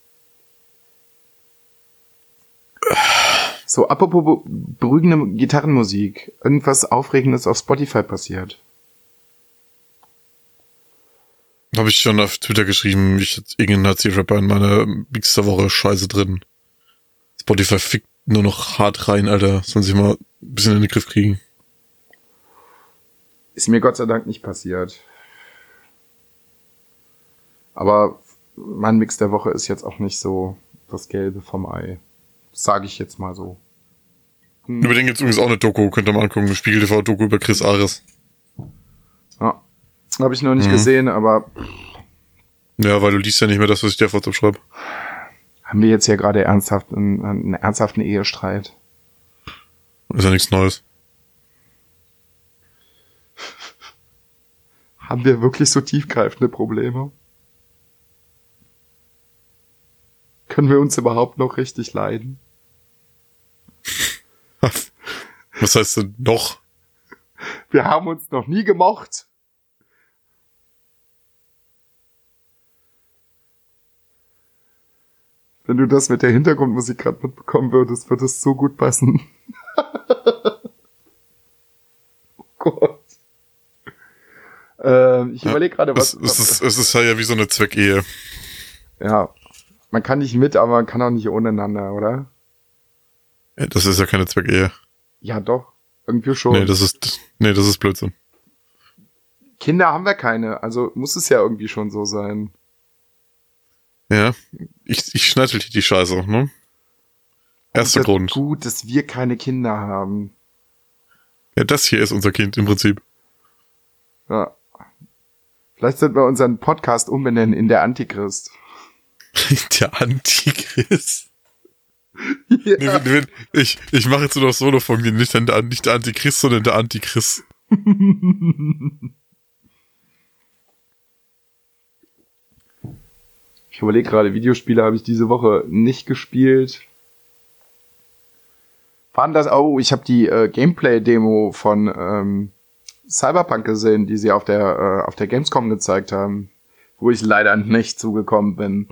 So, apropos beruhigende Gitarrenmusik. Irgendwas Aufregendes auf Spotify passiert. Habe ich schon auf Twitter geschrieben, ich hatte irgendeinen Nazi-Rapper in meiner Mix der Woche Scheiße drin. Spotify fickt nur noch hart rein, Alter. Sollen sich mal ein bisschen in den Griff kriegen. Ist mir Gott sei Dank nicht passiert. Aber mein Mix der Woche ist jetzt auch nicht so das Gelbe vom Ei. Sage ich jetzt mal so. Hm. Über den gibt's übrigens auch eine Doku, könnt ihr mal angucken. Spiegel TV Doku über Chris Ares. Ja. Habe ich noch nicht mhm. gesehen, aber. Ja, weil du liest ja nicht mehr das, was ich dir auf WhatsApp schreibe. Haben wir jetzt hier gerade ernsthaft einen, einen ernsthaften Ehestreit? Ist ja nichts Neues. Haben wir wirklich so tiefgreifende Probleme? Können wir uns überhaupt noch richtig leiden? Was heißt denn noch? Wir haben uns noch nie gemocht. Wenn du das mit der Hintergrundmusik gerade mitbekommen würdest, würde es so gut passen. oh Gott. Äh, ich ja, überlege gerade, was. Es, es, ist, es ist ja wie so eine Zweckehe. Ja. Man kann nicht mit, aber man kann auch nicht ohne einander, oder? Das ist ja keine Zweckehe. Ja, doch. Irgendwie schon. Nee, das ist, nee, das ist Blödsinn. Kinder haben wir keine, also muss es ja irgendwie schon so sein. Ja, ich, ich schneitel die Scheiße, ne? Erster Grund. Gut, dass wir keine Kinder haben. Ja, das hier ist unser Kind im Prinzip. Ja. Vielleicht sollten wir unseren Podcast umbenennen in der Antichrist. der Antichrist? Ja. Nee, ich ich mache jetzt nur noch Solo von dir, nicht, der, nicht der Antichrist, sondern der Antichrist. Ich überlege gerade, Videospiele habe ich diese Woche nicht gespielt. Fand das, oh, ich habe die äh, Gameplay-Demo von ähm, Cyberpunk gesehen, die sie auf der, äh, auf der Gamescom gezeigt haben, wo ich leider nicht zugekommen bin.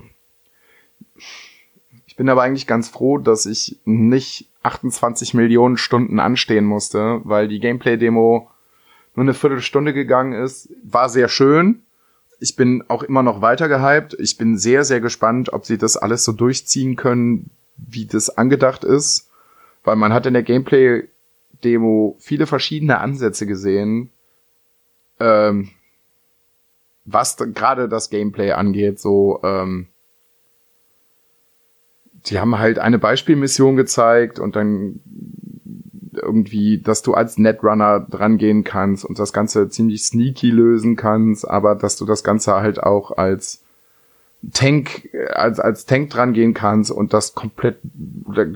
Bin aber eigentlich ganz froh, dass ich nicht 28 Millionen Stunden anstehen musste, weil die Gameplay-Demo nur eine Viertelstunde gegangen ist. War sehr schön, ich bin auch immer noch weiter gehypt. Ich bin sehr, sehr gespannt, ob sie das alles so durchziehen können, wie das angedacht ist. Weil man hat in der Gameplay-Demo viele verschiedene Ansätze gesehen, ähm, was gerade das Gameplay angeht. So, ähm, die haben halt eine Beispielmission gezeigt und dann irgendwie, dass du als Netrunner drangehen kannst und das Ganze ziemlich sneaky lösen kannst, aber dass du das Ganze halt auch als Tank, als, als Tank drangehen kannst und das komplett,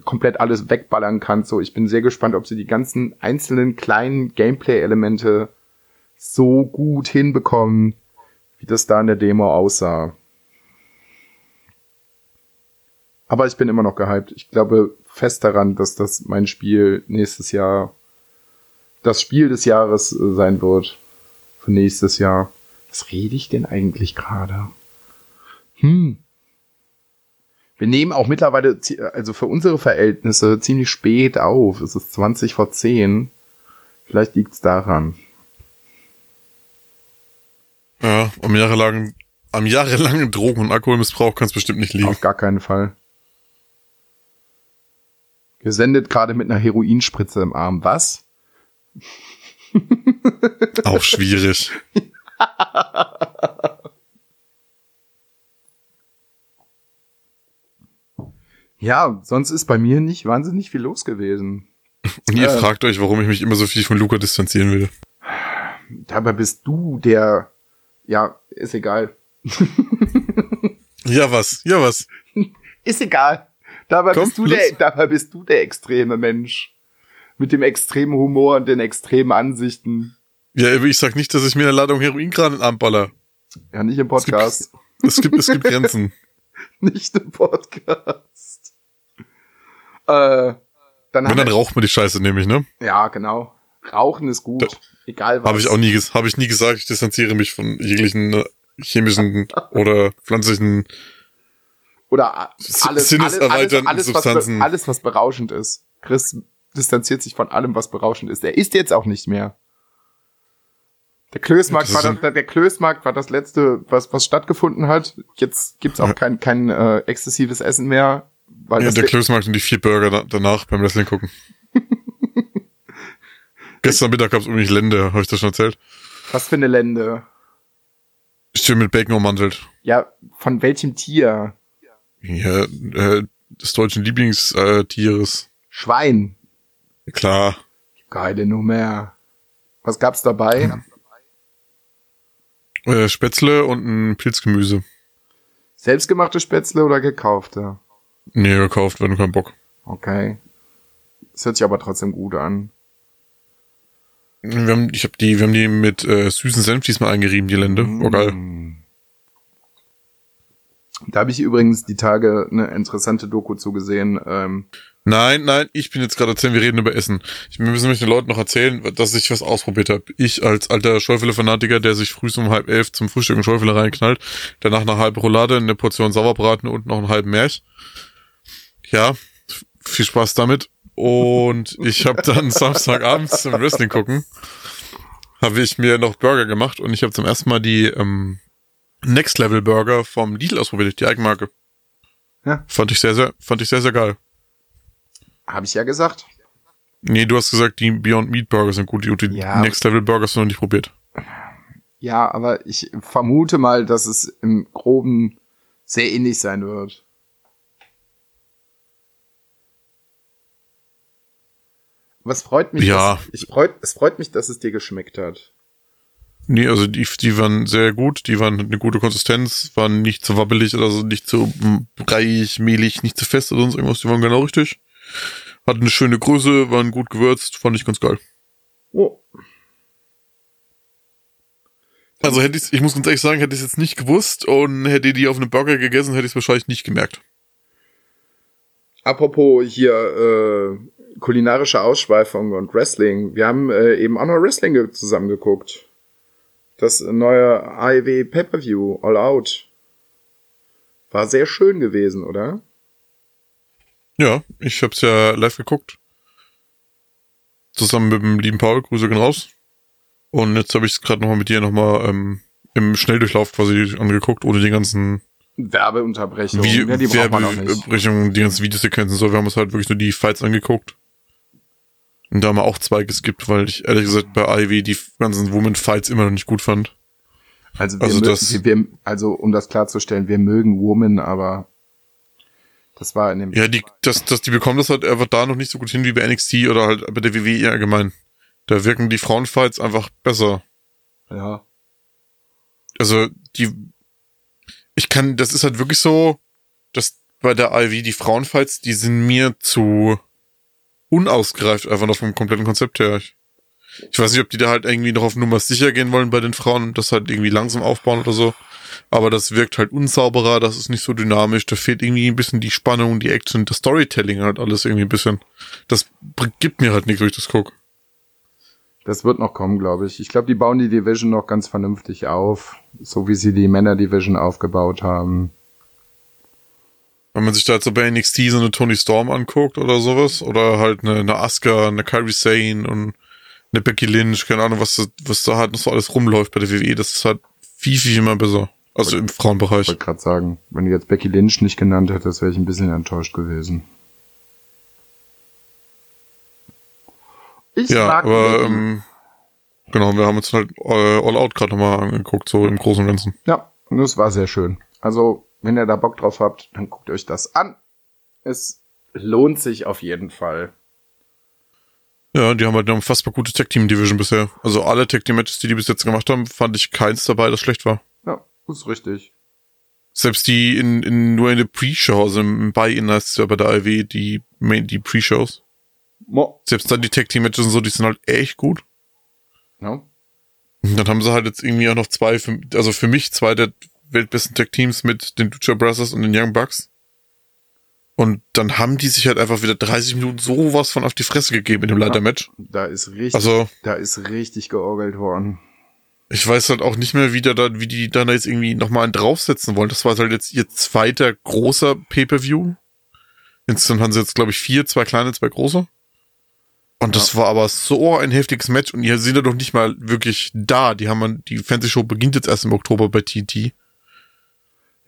komplett alles wegballern kannst. So, ich bin sehr gespannt, ob sie die ganzen einzelnen kleinen Gameplay-Elemente so gut hinbekommen, wie das da in der Demo aussah. Aber ich bin immer noch gehypt. Ich glaube, fest daran, dass das mein Spiel nächstes Jahr das Spiel des Jahres äh, sein wird. Für nächstes Jahr. Was rede ich denn eigentlich gerade? Hm. Wir nehmen auch mittlerweile, also für unsere Verhältnisse, ziemlich spät auf. Es ist 20 vor 10. Vielleicht liegt's daran. Ja, am jahrelangen, am jahrelangen Drogen- und Alkoholmissbrauch kann es bestimmt nicht liegen. Auf gar keinen Fall. Gesendet gerade mit einer Heroinspritze im Arm. Was? Auch schwierig. ja, sonst ist bei mir nicht wahnsinnig viel los gewesen. Und ihr äh, fragt euch, warum ich mich immer so viel von Luca distanzieren will. Dabei bist du der, ja, ist egal. ja, was? Ja, was? Ist egal. Dabei, Komm, bist du der, dabei bist du der extreme Mensch. Mit dem extremen Humor und den extremen Ansichten. Ja, ich sag nicht, dass ich mir eine Ladung Heroin gerade anballer. Ja, nicht im Podcast. Es gibt, es gibt, es gibt Grenzen. nicht im Podcast. Äh, dann Und dann raucht man die Scheiße nämlich, ne? ja, genau. Rauchen ist gut. Da- Egal was. Habe ich auch nie, hab ich nie gesagt. Ich distanziere mich von jeglichen äh, chemischen oder pflanzlichen. Oder alles, alles, alles, alles, was, alles, was berauschend ist. Chris distanziert sich von allem, was berauschend ist. Er isst jetzt auch nicht mehr. Der Klößmarkt, Das war das, der Klößmarkt war das letzte, was, was stattgefunden hat. Jetzt gibt's auch Ja. kein, kein äh, exzessives Essen mehr. Weil Ja, der Klößmarkt und die vier Burger da, danach beim Wrestling gucken. Gestern Mittag gab's übrigens Lende, habe ich das schon erzählt. was für eine Lende. Schön mit Bacon ummantelt. Ja, von welchem Tier? Ja, äh, des deutschen Lieblingstieres. Schwein. Klar. Geile Nummer. Was gab's dabei? Äh, Spätzle und ein Pilzgemüse. Selbstgemachte Spätzle oder gekaufte? Nee, gekauft, wenn du keinen Bock. Okay. Das hört sich aber trotzdem gut an. Wir haben, ich hab die, wir haben die mit äh, süßen Senf diesmal eingerieben, die Lende. War geil. Da habe ich übrigens die Tage eine interessante Doku zugesehen. Ähm, Nein, nein, ich bin jetzt gerade erzählen, wir reden über Essen. Ich wir müssen nämlich den Leuten noch erzählen, dass ich was ausprobiert habe. Ich als alter Schäufele-Fanatiker, der sich früh um halb elf zum Frühstück in Schäufele reinknallt, danach eine halbe Roulade, eine Portion Sauerbraten und noch einen halben Märch. Ja, viel Spaß damit. Und ich habe dann Samstagabends zum Wrestling gucken, habe ich mir noch Burger gemacht und ich habe zum ersten Mal die ähm, Next Level Burger vom Lidl ausprobiert, die Eigenmarke. Ja. Fand ich sehr, sehr, fand ich sehr, sehr geil. habe ich ja gesagt. Nee, du hast gesagt, die Beyond Meat Burger sind gut, die, Ja. Next Level Burger hast du noch nicht probiert. Ja, aber ich vermute mal, dass es im Groben sehr ähnlich sein wird. Was freut mich? Ja. Dass, ich freut, es freut mich, dass es dir geschmeckt hat. Nee, also die, die waren sehr gut, die waren eine gute Konsistenz, waren nicht zu wabbelig oder so, nicht zu mm, breiig, mehlig, nicht zu fest oder sonst irgendwas, die waren genau richtig. Hatten eine schöne Größe, waren gut gewürzt, fand ich ganz geil. Oh. Also hätte ich ich muss ganz ehrlich sagen, hätte ich es jetzt nicht gewusst und hätte ich die auf einem Burger gegessen, hätte ich es wahrscheinlich nicht gemerkt. Apropos hier äh, kulinarische Ausschweifung und Wrestling. Wir haben äh, eben auch noch Wrestling ge- zusammen geguckt. Das neue AEW Pay-Per-View All Out. War sehr schön gewesen, oder? Ja, ich hab's ja live geguckt. Zusammen mit dem lieben Paul, Grüße gehen raus. Und jetzt habe ich es gerade nochmal mit dir nochmal ähm, im Schnelldurchlauf quasi angeguckt, ohne die ganzen Werbeunterbrechung. Wie ja, die. Werbebrechungen, die ganzen Videosequenzen so. Wir haben uns halt wirklich nur die Fights angeguckt. Und da haben wir auch zwei geskippt, weil ich ehrlich gesagt bei Ivy die ganzen Woman-Fights immer noch nicht gut fand. Also, wir, also mö- das- wir, also um das klarzustellen, wir mögen Woman, aber das war in dem Ja, die, das, das, die bekommen das halt einfach da noch nicht so gut hin wie bei NXT oder halt bei der WWE allgemein. Da wirken die Frauenfights einfach besser. ja. also die ich kann das ist halt wirklich so dass bei der IV die Frauenfights die sind mir zu unausgereift einfach noch vom kompletten Konzept her ich, ich weiß nicht ob die da halt irgendwie noch auf Nummer sicher gehen wollen bei den Frauen und das halt irgendwie langsam aufbauen oder so aber das wirkt halt unsauberer das ist nicht so dynamisch da fehlt irgendwie ein bisschen die Spannung die Action das Storytelling halt alles irgendwie ein bisschen das gibt mir halt nichts durch das guck Das wird noch kommen, glaube ich. Ich glaube, die bauen die Division noch ganz vernünftig auf, so wie sie die Männer-Division aufgebaut haben. Wenn man sich da jetzt so bei NXT so eine Tony Storm anguckt oder sowas, oder halt eine, eine Asuka, eine Kairi Sane und eine Becky Lynch, keine Ahnung, was, da- was da halt noch so alles rumläuft bei der WWE, das ist halt viel, viel immer besser. Also im Ich Frauenbereich. wollte gerade sagen, wenn du jetzt Becky Lynch nicht genannt hättest, wäre ich ein bisschen enttäuscht gewesen. Ich Ja, mag aber ähm, genau, wir haben uns halt äh, All Out gerade nochmal angeguckt, so im Großen und Ganzen. Ja, und es war sehr schön. Also, wenn ihr da Bock drauf habt, dann guckt euch das an. Es lohnt sich auf jeden Fall. Ja, die haben halt eine unfassbar gute Tag Team Division bisher. Also alle Tag Team Matches, die die bis jetzt gemacht haben, fand ich keins dabei, das schlecht war. Ja, ist richtig. Selbst die in, in nur in der Pre-Show, also im Buy-In heißt ja bei der AW, die Main, die Pre-Shows. Mo Selbst dann die Tag Team Matches und so, die sind halt echt gut. ja. Und dann haben sie halt jetzt irgendwie auch noch zwei, für, also für mich zwei der weltbesten Tag Teams mit den Lucha Brothers und den Young Bucks. Und dann haben die sich halt einfach wieder 30 Minuten sowas von auf die Fresse gegeben in dem Leitermatch. Da ist richtig, Also, da ist richtig georgelt worden. ich weiß halt auch nicht mehr, wie, da, wie die dann jetzt irgendwie nochmal einen draufsetzen wollen. Das war halt jetzt ihr zweiter großer Pay-Per-View. Insgesamt haben sie jetzt, glaube ich, vier, zwei kleine, zwei große. Und das war aber so ein heftiges Match und die sind ja doch nicht mal wirklich da. Die haben man, die Fernsehshow beginnt jetzt erst im Oktober bei TNT.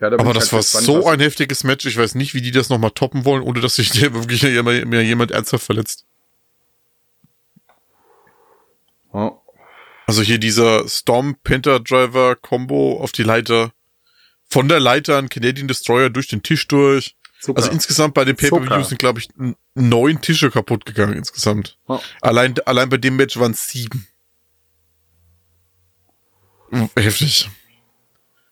Ja, da Aber das halt war so ein heftiges Match. Ich weiß nicht, wie die das nochmal toppen wollen, ohne dass sich der wirklich jemand, mehr jemand ernsthaft verletzt. Ja. Also hier dieser Storm Panther Driver Combo auf die Leiter. Von der Leiter an Canadian Destroyer durch den Tisch durch. Zucker. Also insgesamt bei den. Pay-Per-Views sind, glaube ich, neun Tische kaputt gegangen insgesamt. Ja. Allein, allein bei dem Match waren es sieben. Heftig.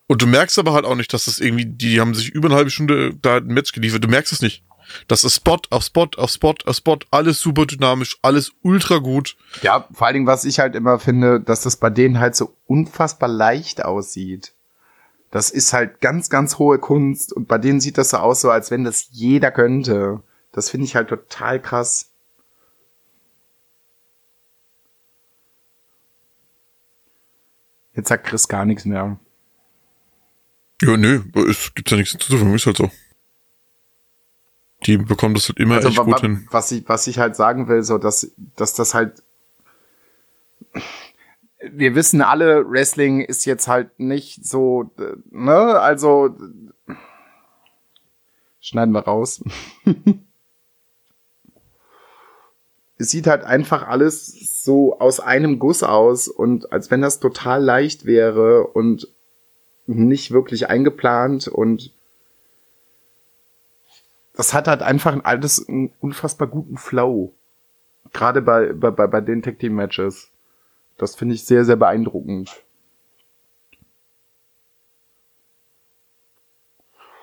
Und du merkst aber halt auch nicht, dass das irgendwie, die haben sich über eine halbe Stunde da ein Match geliefert. Du merkst es nicht. Das ist Spot auf Spot auf Spot auf Spot, alles super dynamisch, alles ultra gut. Ja, vor allen Dingen, was ich halt immer finde, dass das bei denen halt so unfassbar leicht aussieht. Das ist halt ganz, ganz hohe Kunst und bei denen sieht das so aus, so als wenn das jeder könnte. Das finde ich halt total krass. Jetzt sagt Chris gar nichts mehr. Ja, nö, es gibt ja nichts hinzuzufügen, ist halt so. Die bekommen das halt immer echt wa- gut wa- hin. was ich, was ich halt sagen will, so, dass, dass das halt, wir wissen alle, Wrestling ist jetzt halt nicht so, ne, also, schneiden wir raus. es sieht halt einfach alles so aus einem Guss aus und als wenn das total leicht wäre und nicht wirklich eingeplant und das hat halt einfach alles einen unfassbar guten Flow. Gerade bei, bei, bei, den Tag Team Matches. Das finde ich sehr, sehr beeindruckend.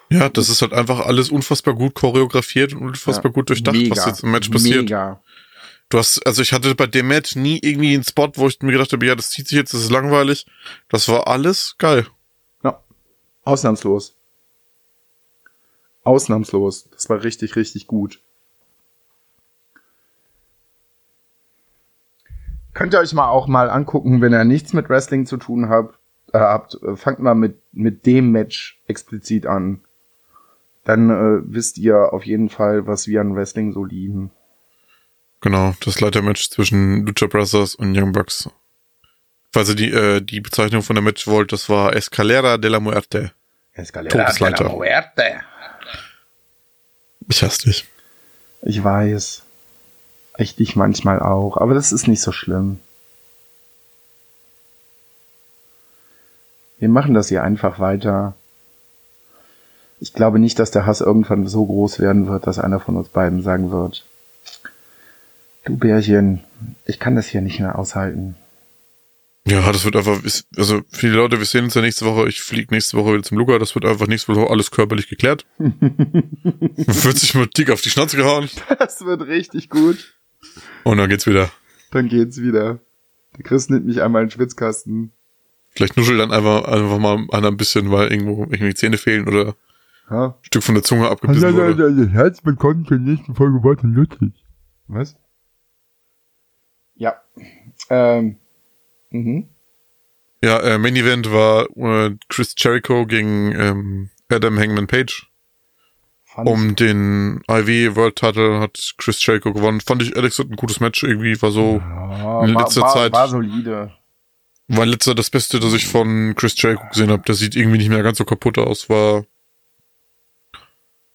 Ja, das ist halt einfach alles unfassbar gut choreografiert und unfassbar Ja, gut durchdacht, mega, was jetzt im Match passiert. Mega. Du hast, also ich hatte bei dem Match nie irgendwie einen Spot, wo ich mir gedacht habe, ja, das zieht sich jetzt, das ist langweilig. Das war alles geil. Ausnahmslos. Ausnahmslos. Das war richtig, richtig gut. Könnt ihr euch mal auch mal angucken, wenn ihr nichts mit Wrestling zu tun habt, äh, habt äh, fangt mal mit, mit dem Match explizit an. Dann äh, wisst ihr auf jeden Fall, was wir an Wrestling so lieben. Genau, das Leitermatch zwischen Lucha Brothers und Young Bucks. Falls ihr die, äh, die Bezeichnung von der Match wollt, das war Escalera de la Muerte. Todesleiter. Ich hasse dich. Ich weiß. Ich dich manchmal auch, aber das ist nicht so schlimm. Wir machen das hier einfach weiter. Ich glaube nicht, dass der Hass irgendwann so groß werden wird, dass einer von uns beiden sagen wird. Du Bärchen, ich kann das hier nicht mehr aushalten. Ja, das wird einfach, also viele Leute, wir sehen uns ja nächste Woche, ich fliege nächste Woche wieder zum Luca, das wird einfach nächste Woche alles körperlich geklärt. wird sich mal dick auf die Schnauze gehauen Das wird richtig gut. und dann geht's wieder. Dann geht's wieder. Der Chris nimmt mich einmal in den Schwitzkasten. Vielleicht nuschelt dann einfach, einfach mal einer ein bisschen, weil irgendwo irgendwie Zähne fehlen oder Ja? ein Stück von der Zunge abgebissen wurde. Herzlich willkommen zur nächsten Folge Wort und Lustig. Was? Ja. Ähm. Mhm. Ja, äh, Main Event war äh, Chris Jericho gegen ähm, Adam Hangman Page. Fand Um den IV World Title hat Chris Jericho gewonnen. Fand ich ehrlich gesagt ein gutes Match. Irgendwie war so, Ja, in letzter war, Zeit- war solide. war in letzter das Beste, das ich von Chris Jericho gesehen habe. Der sieht irgendwie nicht mehr ganz so kaputt aus. War,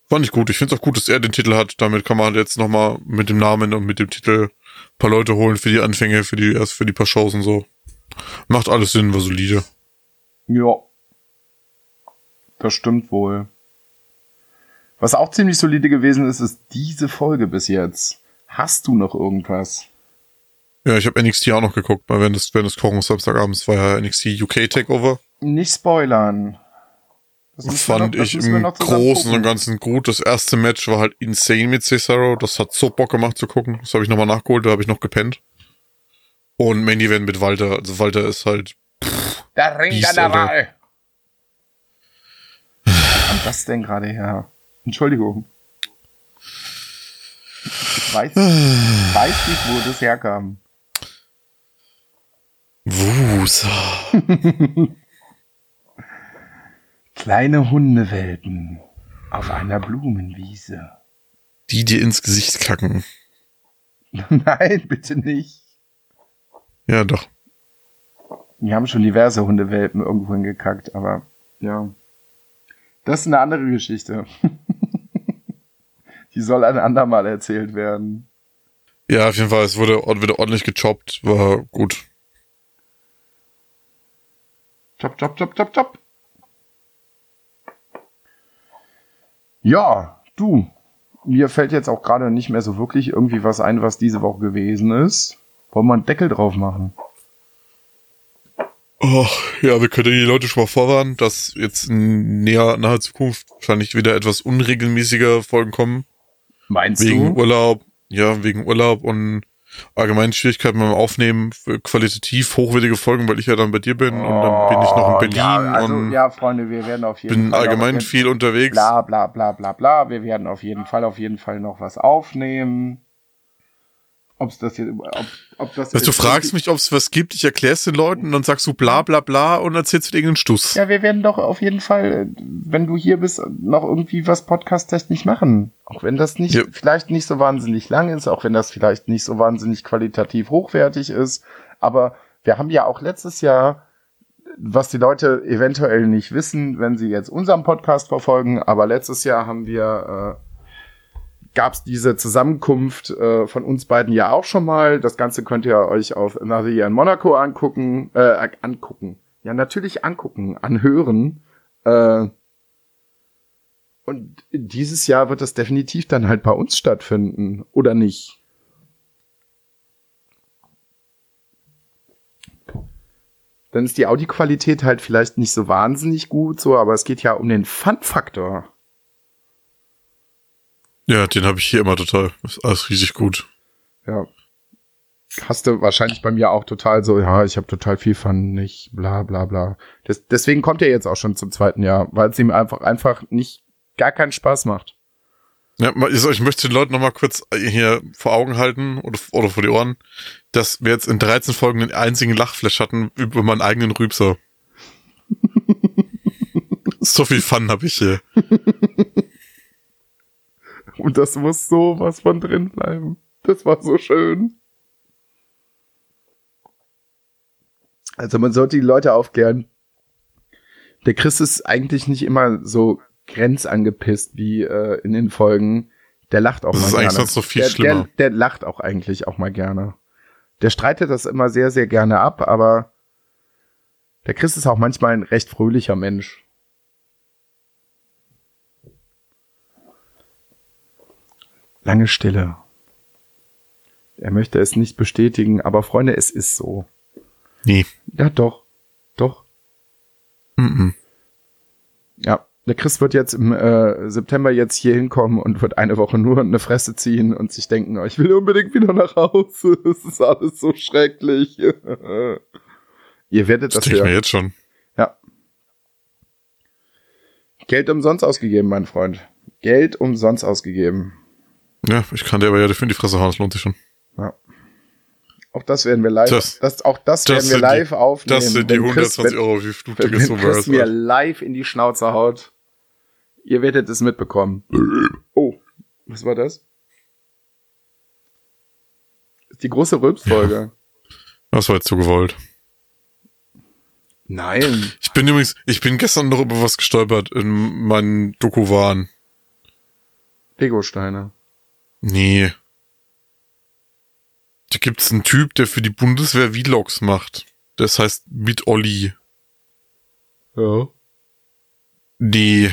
war nicht gut. Ich finde es auch gut, dass er den Titel hat. Damit kann man halt jetzt nochmal mit dem Namen und mit dem Titel ein paar Leute holen für die Anfänge, für die, erst für die paar Shows und so. Macht alles Sinn, war solide. Ja. Das stimmt wohl. Was auch ziemlich solide gewesen ist, ist diese Folge bis jetzt. Hast du noch irgendwas? Ja, ich habe NXT auch noch geguckt, weil wenn das, wenn das Kochen Samstagabends war ja NXT UK Takeover. Nicht spoilern. Das Fand noch- das ich im Großen und. Ganzen gut. Das erste Match war halt insane mit Cesaro. Das hat so Bock gemacht zu gucken. Das habe ich nochmal nachgeholt, da habe ich noch gepennt. Und Main Event mit Walter. Also Walter ist halt, Der Ring Biest, der. Wahl. Was kam das denn gerade her? Entschuldigung. weiß, weiß nicht, wo das herkam. Wusa. Kleine Hundewelpen auf einer Blumenwiese. Die dir ins Gesicht kacken. Nein, bitte nicht. Ja, doch. Die haben schon diverse Hundewelpen irgendwo hingekackt, aber ja. Das ist eine andere Geschichte. Die soll ein andermal erzählt werden. Ja, auf jeden Fall, es wurde, wurde ordentlich gechoppt, war gut. Chop, chop, chop, chop, chop. Ja, du. Mir fällt jetzt auch gerade nicht mehr so wirklich irgendwie was ein, was diese Woche gewesen ist. Wollen wir einen Deckel drauf machen? Oh, ja, wir können die Leute schon mal vorwarnen, dass jetzt in näher, naher Zukunft wahrscheinlich wieder etwas unregelmäßiger Folgen kommen. Meinst wegen du? Urlaub, ja, wegen Urlaub und allgemeinen Schwierigkeiten beim Aufnehmen für qualitativ hochwertige Folgen, weil ich ja dann bei dir bin und dann bin ich noch in Oh, Berlin Ja, also, und ja, Freunde, wir werden auf jeden bin Fall. allgemein noch- viel unterwegs. Bla, bla, bla, bla, bla. Wir werden auf jeden Fall, auf jeden Fall noch was aufnehmen. Ob's das jetzt, ob, ob das Weißt du fragst mich, ob es was gibt, ich erklär's den Leuten und dann sagst du bla bla bla und erzählst wieder irgendeinen Stuss. Ja, wir werden doch auf jeden Fall, wenn du hier bist, noch irgendwie was podcast-technisch machen. Auch wenn das nicht, Ja. vielleicht nicht so wahnsinnig lang ist, auch wenn das vielleicht nicht so wahnsinnig qualitativ hochwertig ist. Aber wir haben ja auch letztes Jahr, was die Leute eventuell nicht wissen, wenn sie jetzt unseren Podcast verfolgen, aber letztes Jahr haben wir, äh, gab es diese Zusammenkunft äh, von uns beiden ja auch schon mal. Das Ganze könnt ihr euch auf Another Year in Monaco angucken, äh, angucken. Ja, natürlich angucken, anhören. Äh, und dieses Jahr wird das definitiv dann halt bei uns stattfinden, oder nicht? Dann ist die Audioqualität halt vielleicht nicht so wahnsinnig gut, so, aber es geht ja um den Fun-Faktor. Ja, den habe ich hier immer total. Ist alles riesig gut. Ja. Hast du wahrscheinlich bei mir auch total so, ja, ich habe total viel Fun, nicht bla bla bla. Das, deswegen kommt er jetzt auch schon zum zweiten Jahr, weil es ihm einfach einfach nicht gar keinen Spaß macht. Ja, ich möchte den Leuten noch mal kurz hier vor Augen halten oder, oder vor die Ohren, dass wir jetzt in 13 Folgen den einzigen Lachflash hatten über meinen eigenen Rübser. so viel Fun habe ich hier. Und das muss so was von drin bleiben. Das war so schön. Also man sollte die Leute aufklären. Der Chris ist eigentlich nicht immer so grenzangepisst wie äh, in den Folgen. Der lacht auch Das mal ist gerne. eigentlich sonst noch viel der, schlimmer. Der, der lacht auch eigentlich auch mal gerne. Der streitet das immer sehr, sehr gerne ab, aber der Chris ist auch manchmal ein recht fröhlicher Mensch. Lange Stille. Er möchte es nicht bestätigen, aber Freunde, es ist so. Nee. Ja, doch. Doch. Mm Ja. Der Chris wird jetzt im äh, September jetzt hier hinkommen und wird eine Woche nur eine Fresse ziehen und sich denken, oh, ich will unbedingt wieder nach Hause. Es ist alles so schrecklich. Ihr werdet Das das denke ich mir hören. jetzt schon. Ja. Geld umsonst ausgegeben, mein Freund. Geld umsonst ausgegeben. Ja, ich kann dir aber ja dafür in die Fresse hauen, das lohnt sich schon. Ja. Auch das werden wir live, Das- das, auch das, das werden wir sind die- live aufnehmen. Das sind die wenn Chris- 120 wenn- Euro, wie Wenn, Flugtickets wenn so Chris mir live in die Schnauze haut, ihr werdet es mitbekommen. Oh, was war das? Ist die große Rülpsfolge. Das war jetzt so gewollt. Nein. Ich bin übrigens, ich bin gestern noch über was gestolpert in meinen Doku-Waren. Legosteine. Nee. Da gibt's einen Typ, der für die Bundeswehr Vlogs macht. Das heißt mit Olli. Ja. Die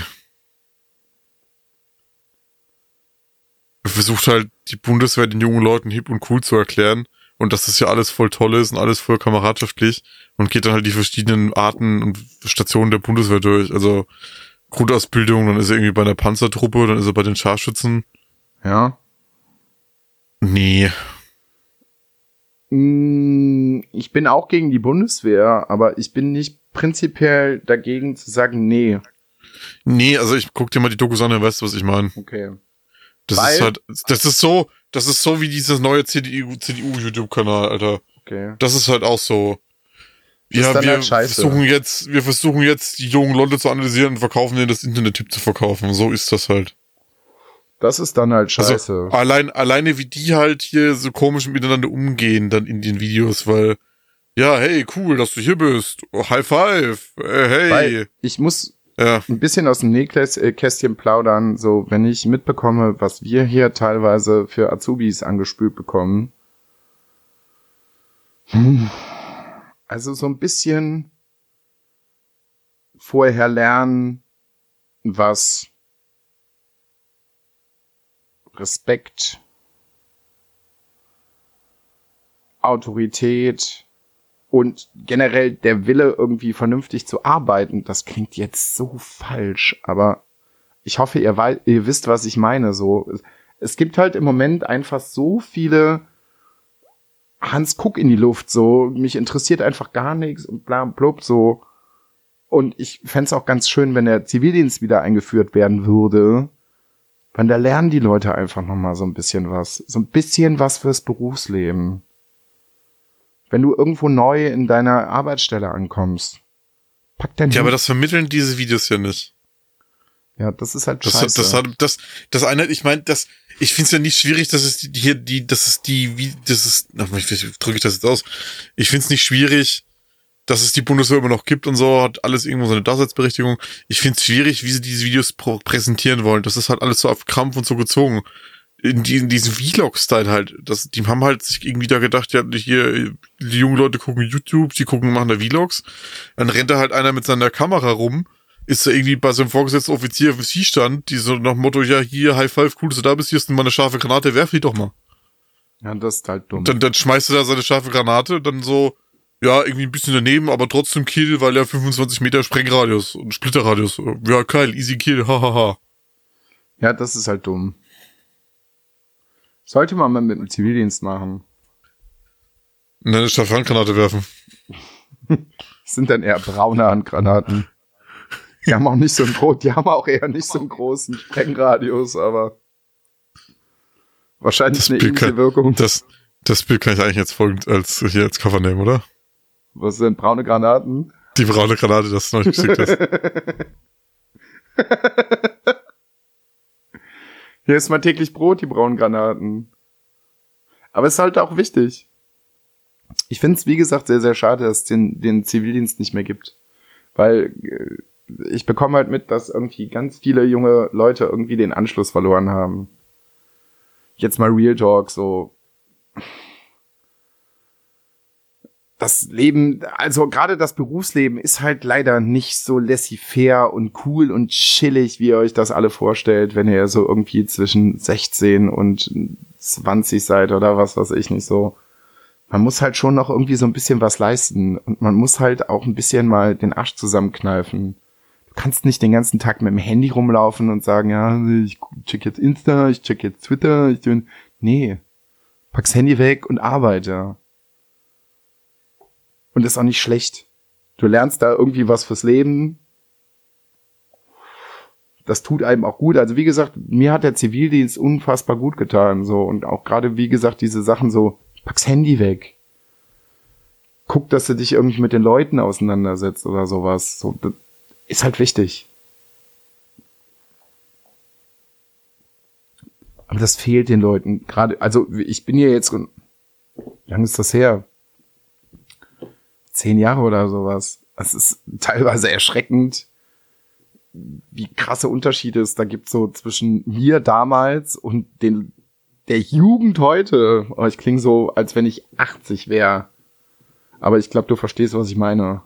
versucht halt die Bundeswehr den jungen Leuten hip und cool zu erklären und dass das ja alles voll toll ist und alles voll kameradschaftlich und geht dann halt die verschiedenen Arten und Stationen der Bundeswehr durch. Also Grundausbildung, dann ist er irgendwie bei einer Panzertruppe, dann ist er bei den Scharfschützen. Ja. Nee. Mm, Ich bin auch gegen die Bundeswehr, aber ich bin nicht prinzipiell dagegen zu sagen, nee. Nee, also ich guck dir mal die Dokus an, dann weißt du, was ich meine. Okay. Das Weil- ist halt, das ist so, Das ist so wie dieses neue CDU, CDU-YouTube-Kanal, Alter. Okay. Das ist halt auch so. Ja, wir halt versuchen jetzt, wir versuchen jetzt die jungen Leute zu analysieren und verkaufen denen das Internet-Tipp zu verkaufen. So ist das halt. Das ist dann halt scheiße. Also, allein, alleine wie die halt hier so komisch miteinander umgehen dann in den Videos, weil, ja, hey, cool, dass du hier bist. Oh, High five. Äh, hey. Weil ich muss ja. ein bisschen aus dem Nähkästchen plaudern, so wenn ich mitbekomme, was wir hier teilweise für Azubis angespült bekommen. Hm. Also so ein bisschen vorher lernen, was Respekt, Autorität und generell der Wille, irgendwie vernünftig zu arbeiten, das klingt jetzt so falsch, aber ich hoffe, ihr, wei ihr wisst, was ich meine. So, es gibt halt im Moment einfach so viele Hans Kuck in die Luft, so, mich interessiert einfach gar nichts und bla blub, so. Und ich fände auch ganz schön, wenn der Zivildienst wieder eingeführt werden würde. Weil da lernen die Leute einfach noch mal so ein bisschen was. So ein bisschen was fürs Berufsleben. Wenn du irgendwo neu in deiner Arbeitsstelle ankommst, pack dein Ja, aber das vermitteln diese Videos ja nicht. ja, das ist halt Das, scheiße. das hat, das, das eine, ich meine, das, ich finde es ja nicht schwierig, dass es die, hier die, dass es die, wie, das ist, wie drücke ich das jetzt aus? Ich finde es nicht schwierig, dass es die Bundeswehr immer noch gibt und so, hat alles irgendwo seine Daseinsberechtigung. Ich finde es schwierig, wie sie diese Videos präsentieren wollen. Das ist halt alles so auf Krampf und so gezogen. In, die, in diesem Vlog-Style halt. Das, die haben halt sich irgendwie da gedacht, ja, hier, die jungen Leute gucken YouTube, die gucken, machen da Vlogs. Dann rennt da halt einer mit seiner Kamera rum, ist da irgendwie bei so einem vorgesetzten Offizier auf dem stand, die so nach dem Motto, ja, hier, High Five, cool, dass du da bist, hier ist mal eine scharfe Granate, werf die doch mal. ja, das ist halt dumm. Dann, dann schmeißt er da seine scharfe Granate, dann so, ja, irgendwie ein bisschen daneben, aber trotzdem Kill, weil er 25 Meter Sprengradius und Splitterradius. Ja, geil, easy Kill, hahaha. Ja, das ist halt dumm. Sollte man mal mit dem Zivildienst machen. Und dann eine scharfe Handgranate werfen. Das sind dann eher braune Handgranaten. Die haben auch nicht so einen großen, die haben auch eher nicht so einen großen Sprengradius, aber wahrscheinlich eine Bild ähnliche kann- Wirkung. Das, das Bild kann ich eigentlich jetzt folgend als, hier als Cover nehmen, oder? Was sind braune Granaten? Die braune Granate, das du noch nicht geschickt hast. Hier ist mein täglich Brot, die braunen Granaten. Aber es ist halt auch wichtig. Ich finde es, wie gesagt, sehr, sehr schade, dass es den, den Zivildienst nicht mehr gibt. Weil äh, ich bekomme halt mit, dass irgendwie ganz viele junge Leute irgendwie den Anschluss verloren haben. Jetzt mal Real Talk, so. Das Leben, also gerade das Berufsleben ist halt leider nicht so laissez-faire und cool und chillig, wie ihr euch das alle vorstellt, wenn ihr so irgendwie zwischen 16 und 20 seid oder was weiß ich nicht so. Man muss halt schon noch irgendwie so ein bisschen was leisten und man muss halt auch ein bisschen mal den Arsch zusammenkneifen. Du kannst nicht den ganzen Tag mit dem Handy rumlaufen und sagen, ja, ich check jetzt Insta, ich check jetzt Twitter, ich bin, nee. Pack's Handy weg und arbeite. Und ist auch nicht schlecht. Du lernst da irgendwie was fürs Leben. Das tut einem auch gut. Also wie gesagt, mir hat der Zivildienst unfassbar gut getan, so. Und auch gerade, wie gesagt, diese Sachen so, pack's Handy weg. Guck, dass du dich irgendwie mit den Leuten auseinandersetzt oder sowas. So, das ist halt wichtig. Aber das fehlt den Leuten. Gerade, also ich bin hier jetzt, wie lange ist das her? Zehn Jahre oder sowas. Es ist teilweise erschreckend, wie krasse Unterschiede es da gibt so zwischen mir damals und den der Jugend heute. Oh, ich klinge so, als wenn ich 80 wäre. Aber ich glaube, du verstehst, was ich meine.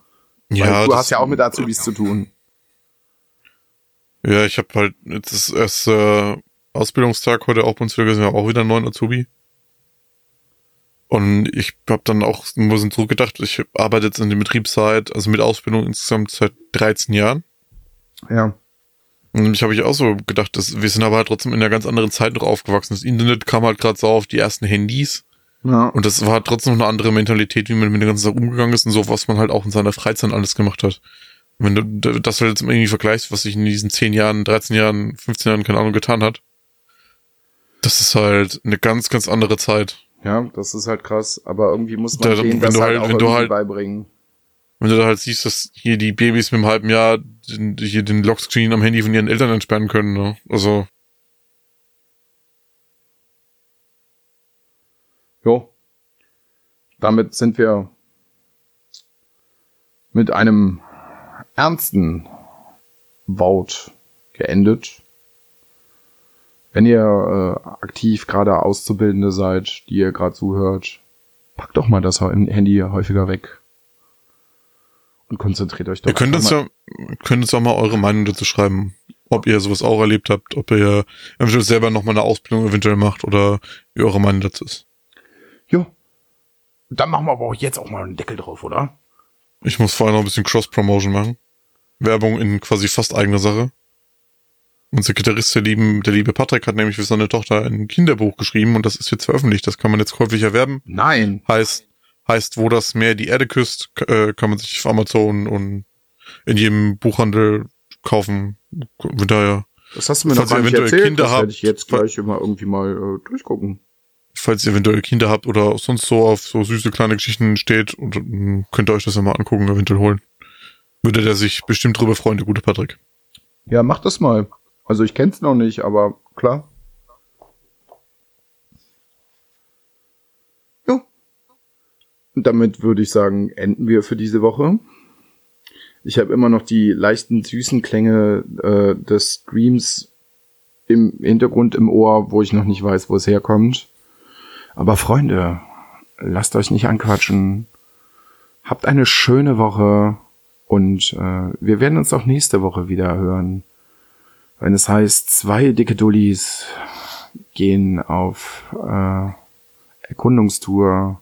Weil du hast ja auch mit Azubis zu tun. Ja, ich habe halt jetzt ist erst äh, Ausbildungstag heute auch bei uns wieder haben auch wieder einen neuen Azubi. Und ich habe dann auch ein bisschen zurückgedacht, ich arbeite jetzt in der Betriebszeit, also mit Ausbildung insgesamt seit 13 Jahren. Ja. Und ich habe ich auch so gedacht, dass wir sind aber halt trotzdem in einer ganz anderen Zeit noch aufgewachsen. Das Internet kam halt gerade so auf, die ersten Handys. Ja. Und das war trotzdem noch eine andere Mentalität, wie man mit der ganzen Sache umgegangen ist und so, was man halt auch in seiner Freizeit alles gemacht hat. Wenn du das halt jetzt irgendwie vergleichst, was sich in diesen 10 Jahren, 13 Jahren, 15 Jahren, keine Ahnung, getan hat, Das ist halt eine ganz, ganz andere Zeit. Ja, das ist halt krass. Aber irgendwie muss man Da- denen wenn das du halt, halt- auch wenn du irgendwie halt- beibringen. Wenn du da halt siehst, dass hier die Babys mit einem halben Jahr den, hier den Lockscreen am Handy von ihren Eltern entsperren können, ne? Also, Jo. Damit sind wir mit einem ernsten Wort geendet. Wenn ihr äh, aktiv gerade Auszubildende seid, die ihr gerade zuhört, packt doch mal das Handy häufiger weg. Und konzentriert euch doch ihr könnt uns ja, könnt uns auch mal eure Meinung dazu schreiben. Ob ihr sowas auch erlebt habt, ob ihr eventuell selber noch mal eine Ausbildung eventuell macht oder wie eure Meinung dazu ist. Jo. Dann machen wir aber auch jetzt auch mal einen Deckel drauf, oder? Ich muss vorher noch ein bisschen Cross-Promotion machen. Werbung in quasi fast eigener Sache. Unser Gitarrist, der, lieben, der liebe Patrick, hat nämlich für seine Tochter ein Kinderbuch geschrieben und das ist jetzt veröffentlicht. Das kann man jetzt käuflich erwerben. Nein. Heißt, heißt, wo das Meer die Erde küsst, äh, kann man sich auf Amazon und in jedem Buchhandel kaufen. Von daher, Das hast du mir noch Falls gar ihr nicht erzählt. Kinder das habt, werde ich jetzt gleich immer irgendwie mal äh, durchgucken. falls ihr eventuell Kinder habt oder sonst so auf so süße kleine Geschichten steht, und, mm, könnt ihr euch das ja mal angucken, eventuell holen. Würde der sich bestimmt drüber freuen, der gute Patrick. Ja, mach das mal. Also ich kenn's noch nicht, aber klar. Ja. Und damit würde ich sagen, enden wir für diese Woche. Ich habe immer noch die leichten süßen Klänge äh, des Streams im Hintergrund im Ohr, wo ich noch nicht weiß, wo es herkommt. Aber Freunde, lasst euch nicht anquatschen. Habt eine schöne Woche und äh, wir werden uns auch nächste Woche wieder hören. Wenn es heißt, zwei dicke Dullis gehen auf äh, Erkundungstour.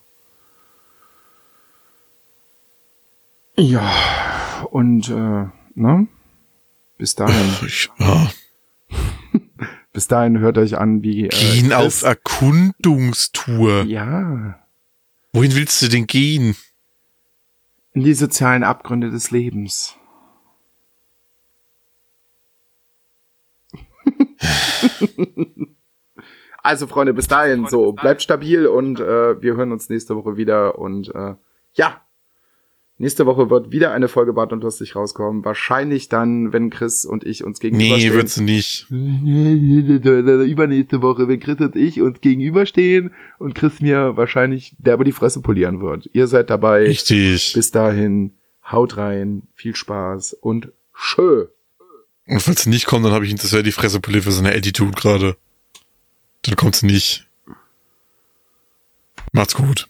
Ja, und äh, ne? Bis dahin. Ja. Bis dahin hört euch an, wie äh, Gehen auf Erkundungstour. Ja, Wohin willst du denn gehen? in die sozialen Abgründe des Lebens. also Freunde, bis dahin so, bleibt stabil und äh, wir hören uns nächste Woche wieder und äh, ja, nächste Woche wird wieder eine Folge Bart und Lustig rauskommen. Wahrscheinlich dann, wenn Chris und ich uns Nee, gegenüberstehen. wird's nicht. Übernächste Woche, wenn Chris und ich uns gegenüberstehen und Chris mir wahrscheinlich derbe die Fresse polieren wird. Ihr seid dabei. Richtig. Bis dahin, haut rein, viel Spaß und schö. Und falls sie nicht kommt, dann habe ich hinterher die Fresse poliert für seine Attitude gerade. Dann kommt's nicht. Macht's gut.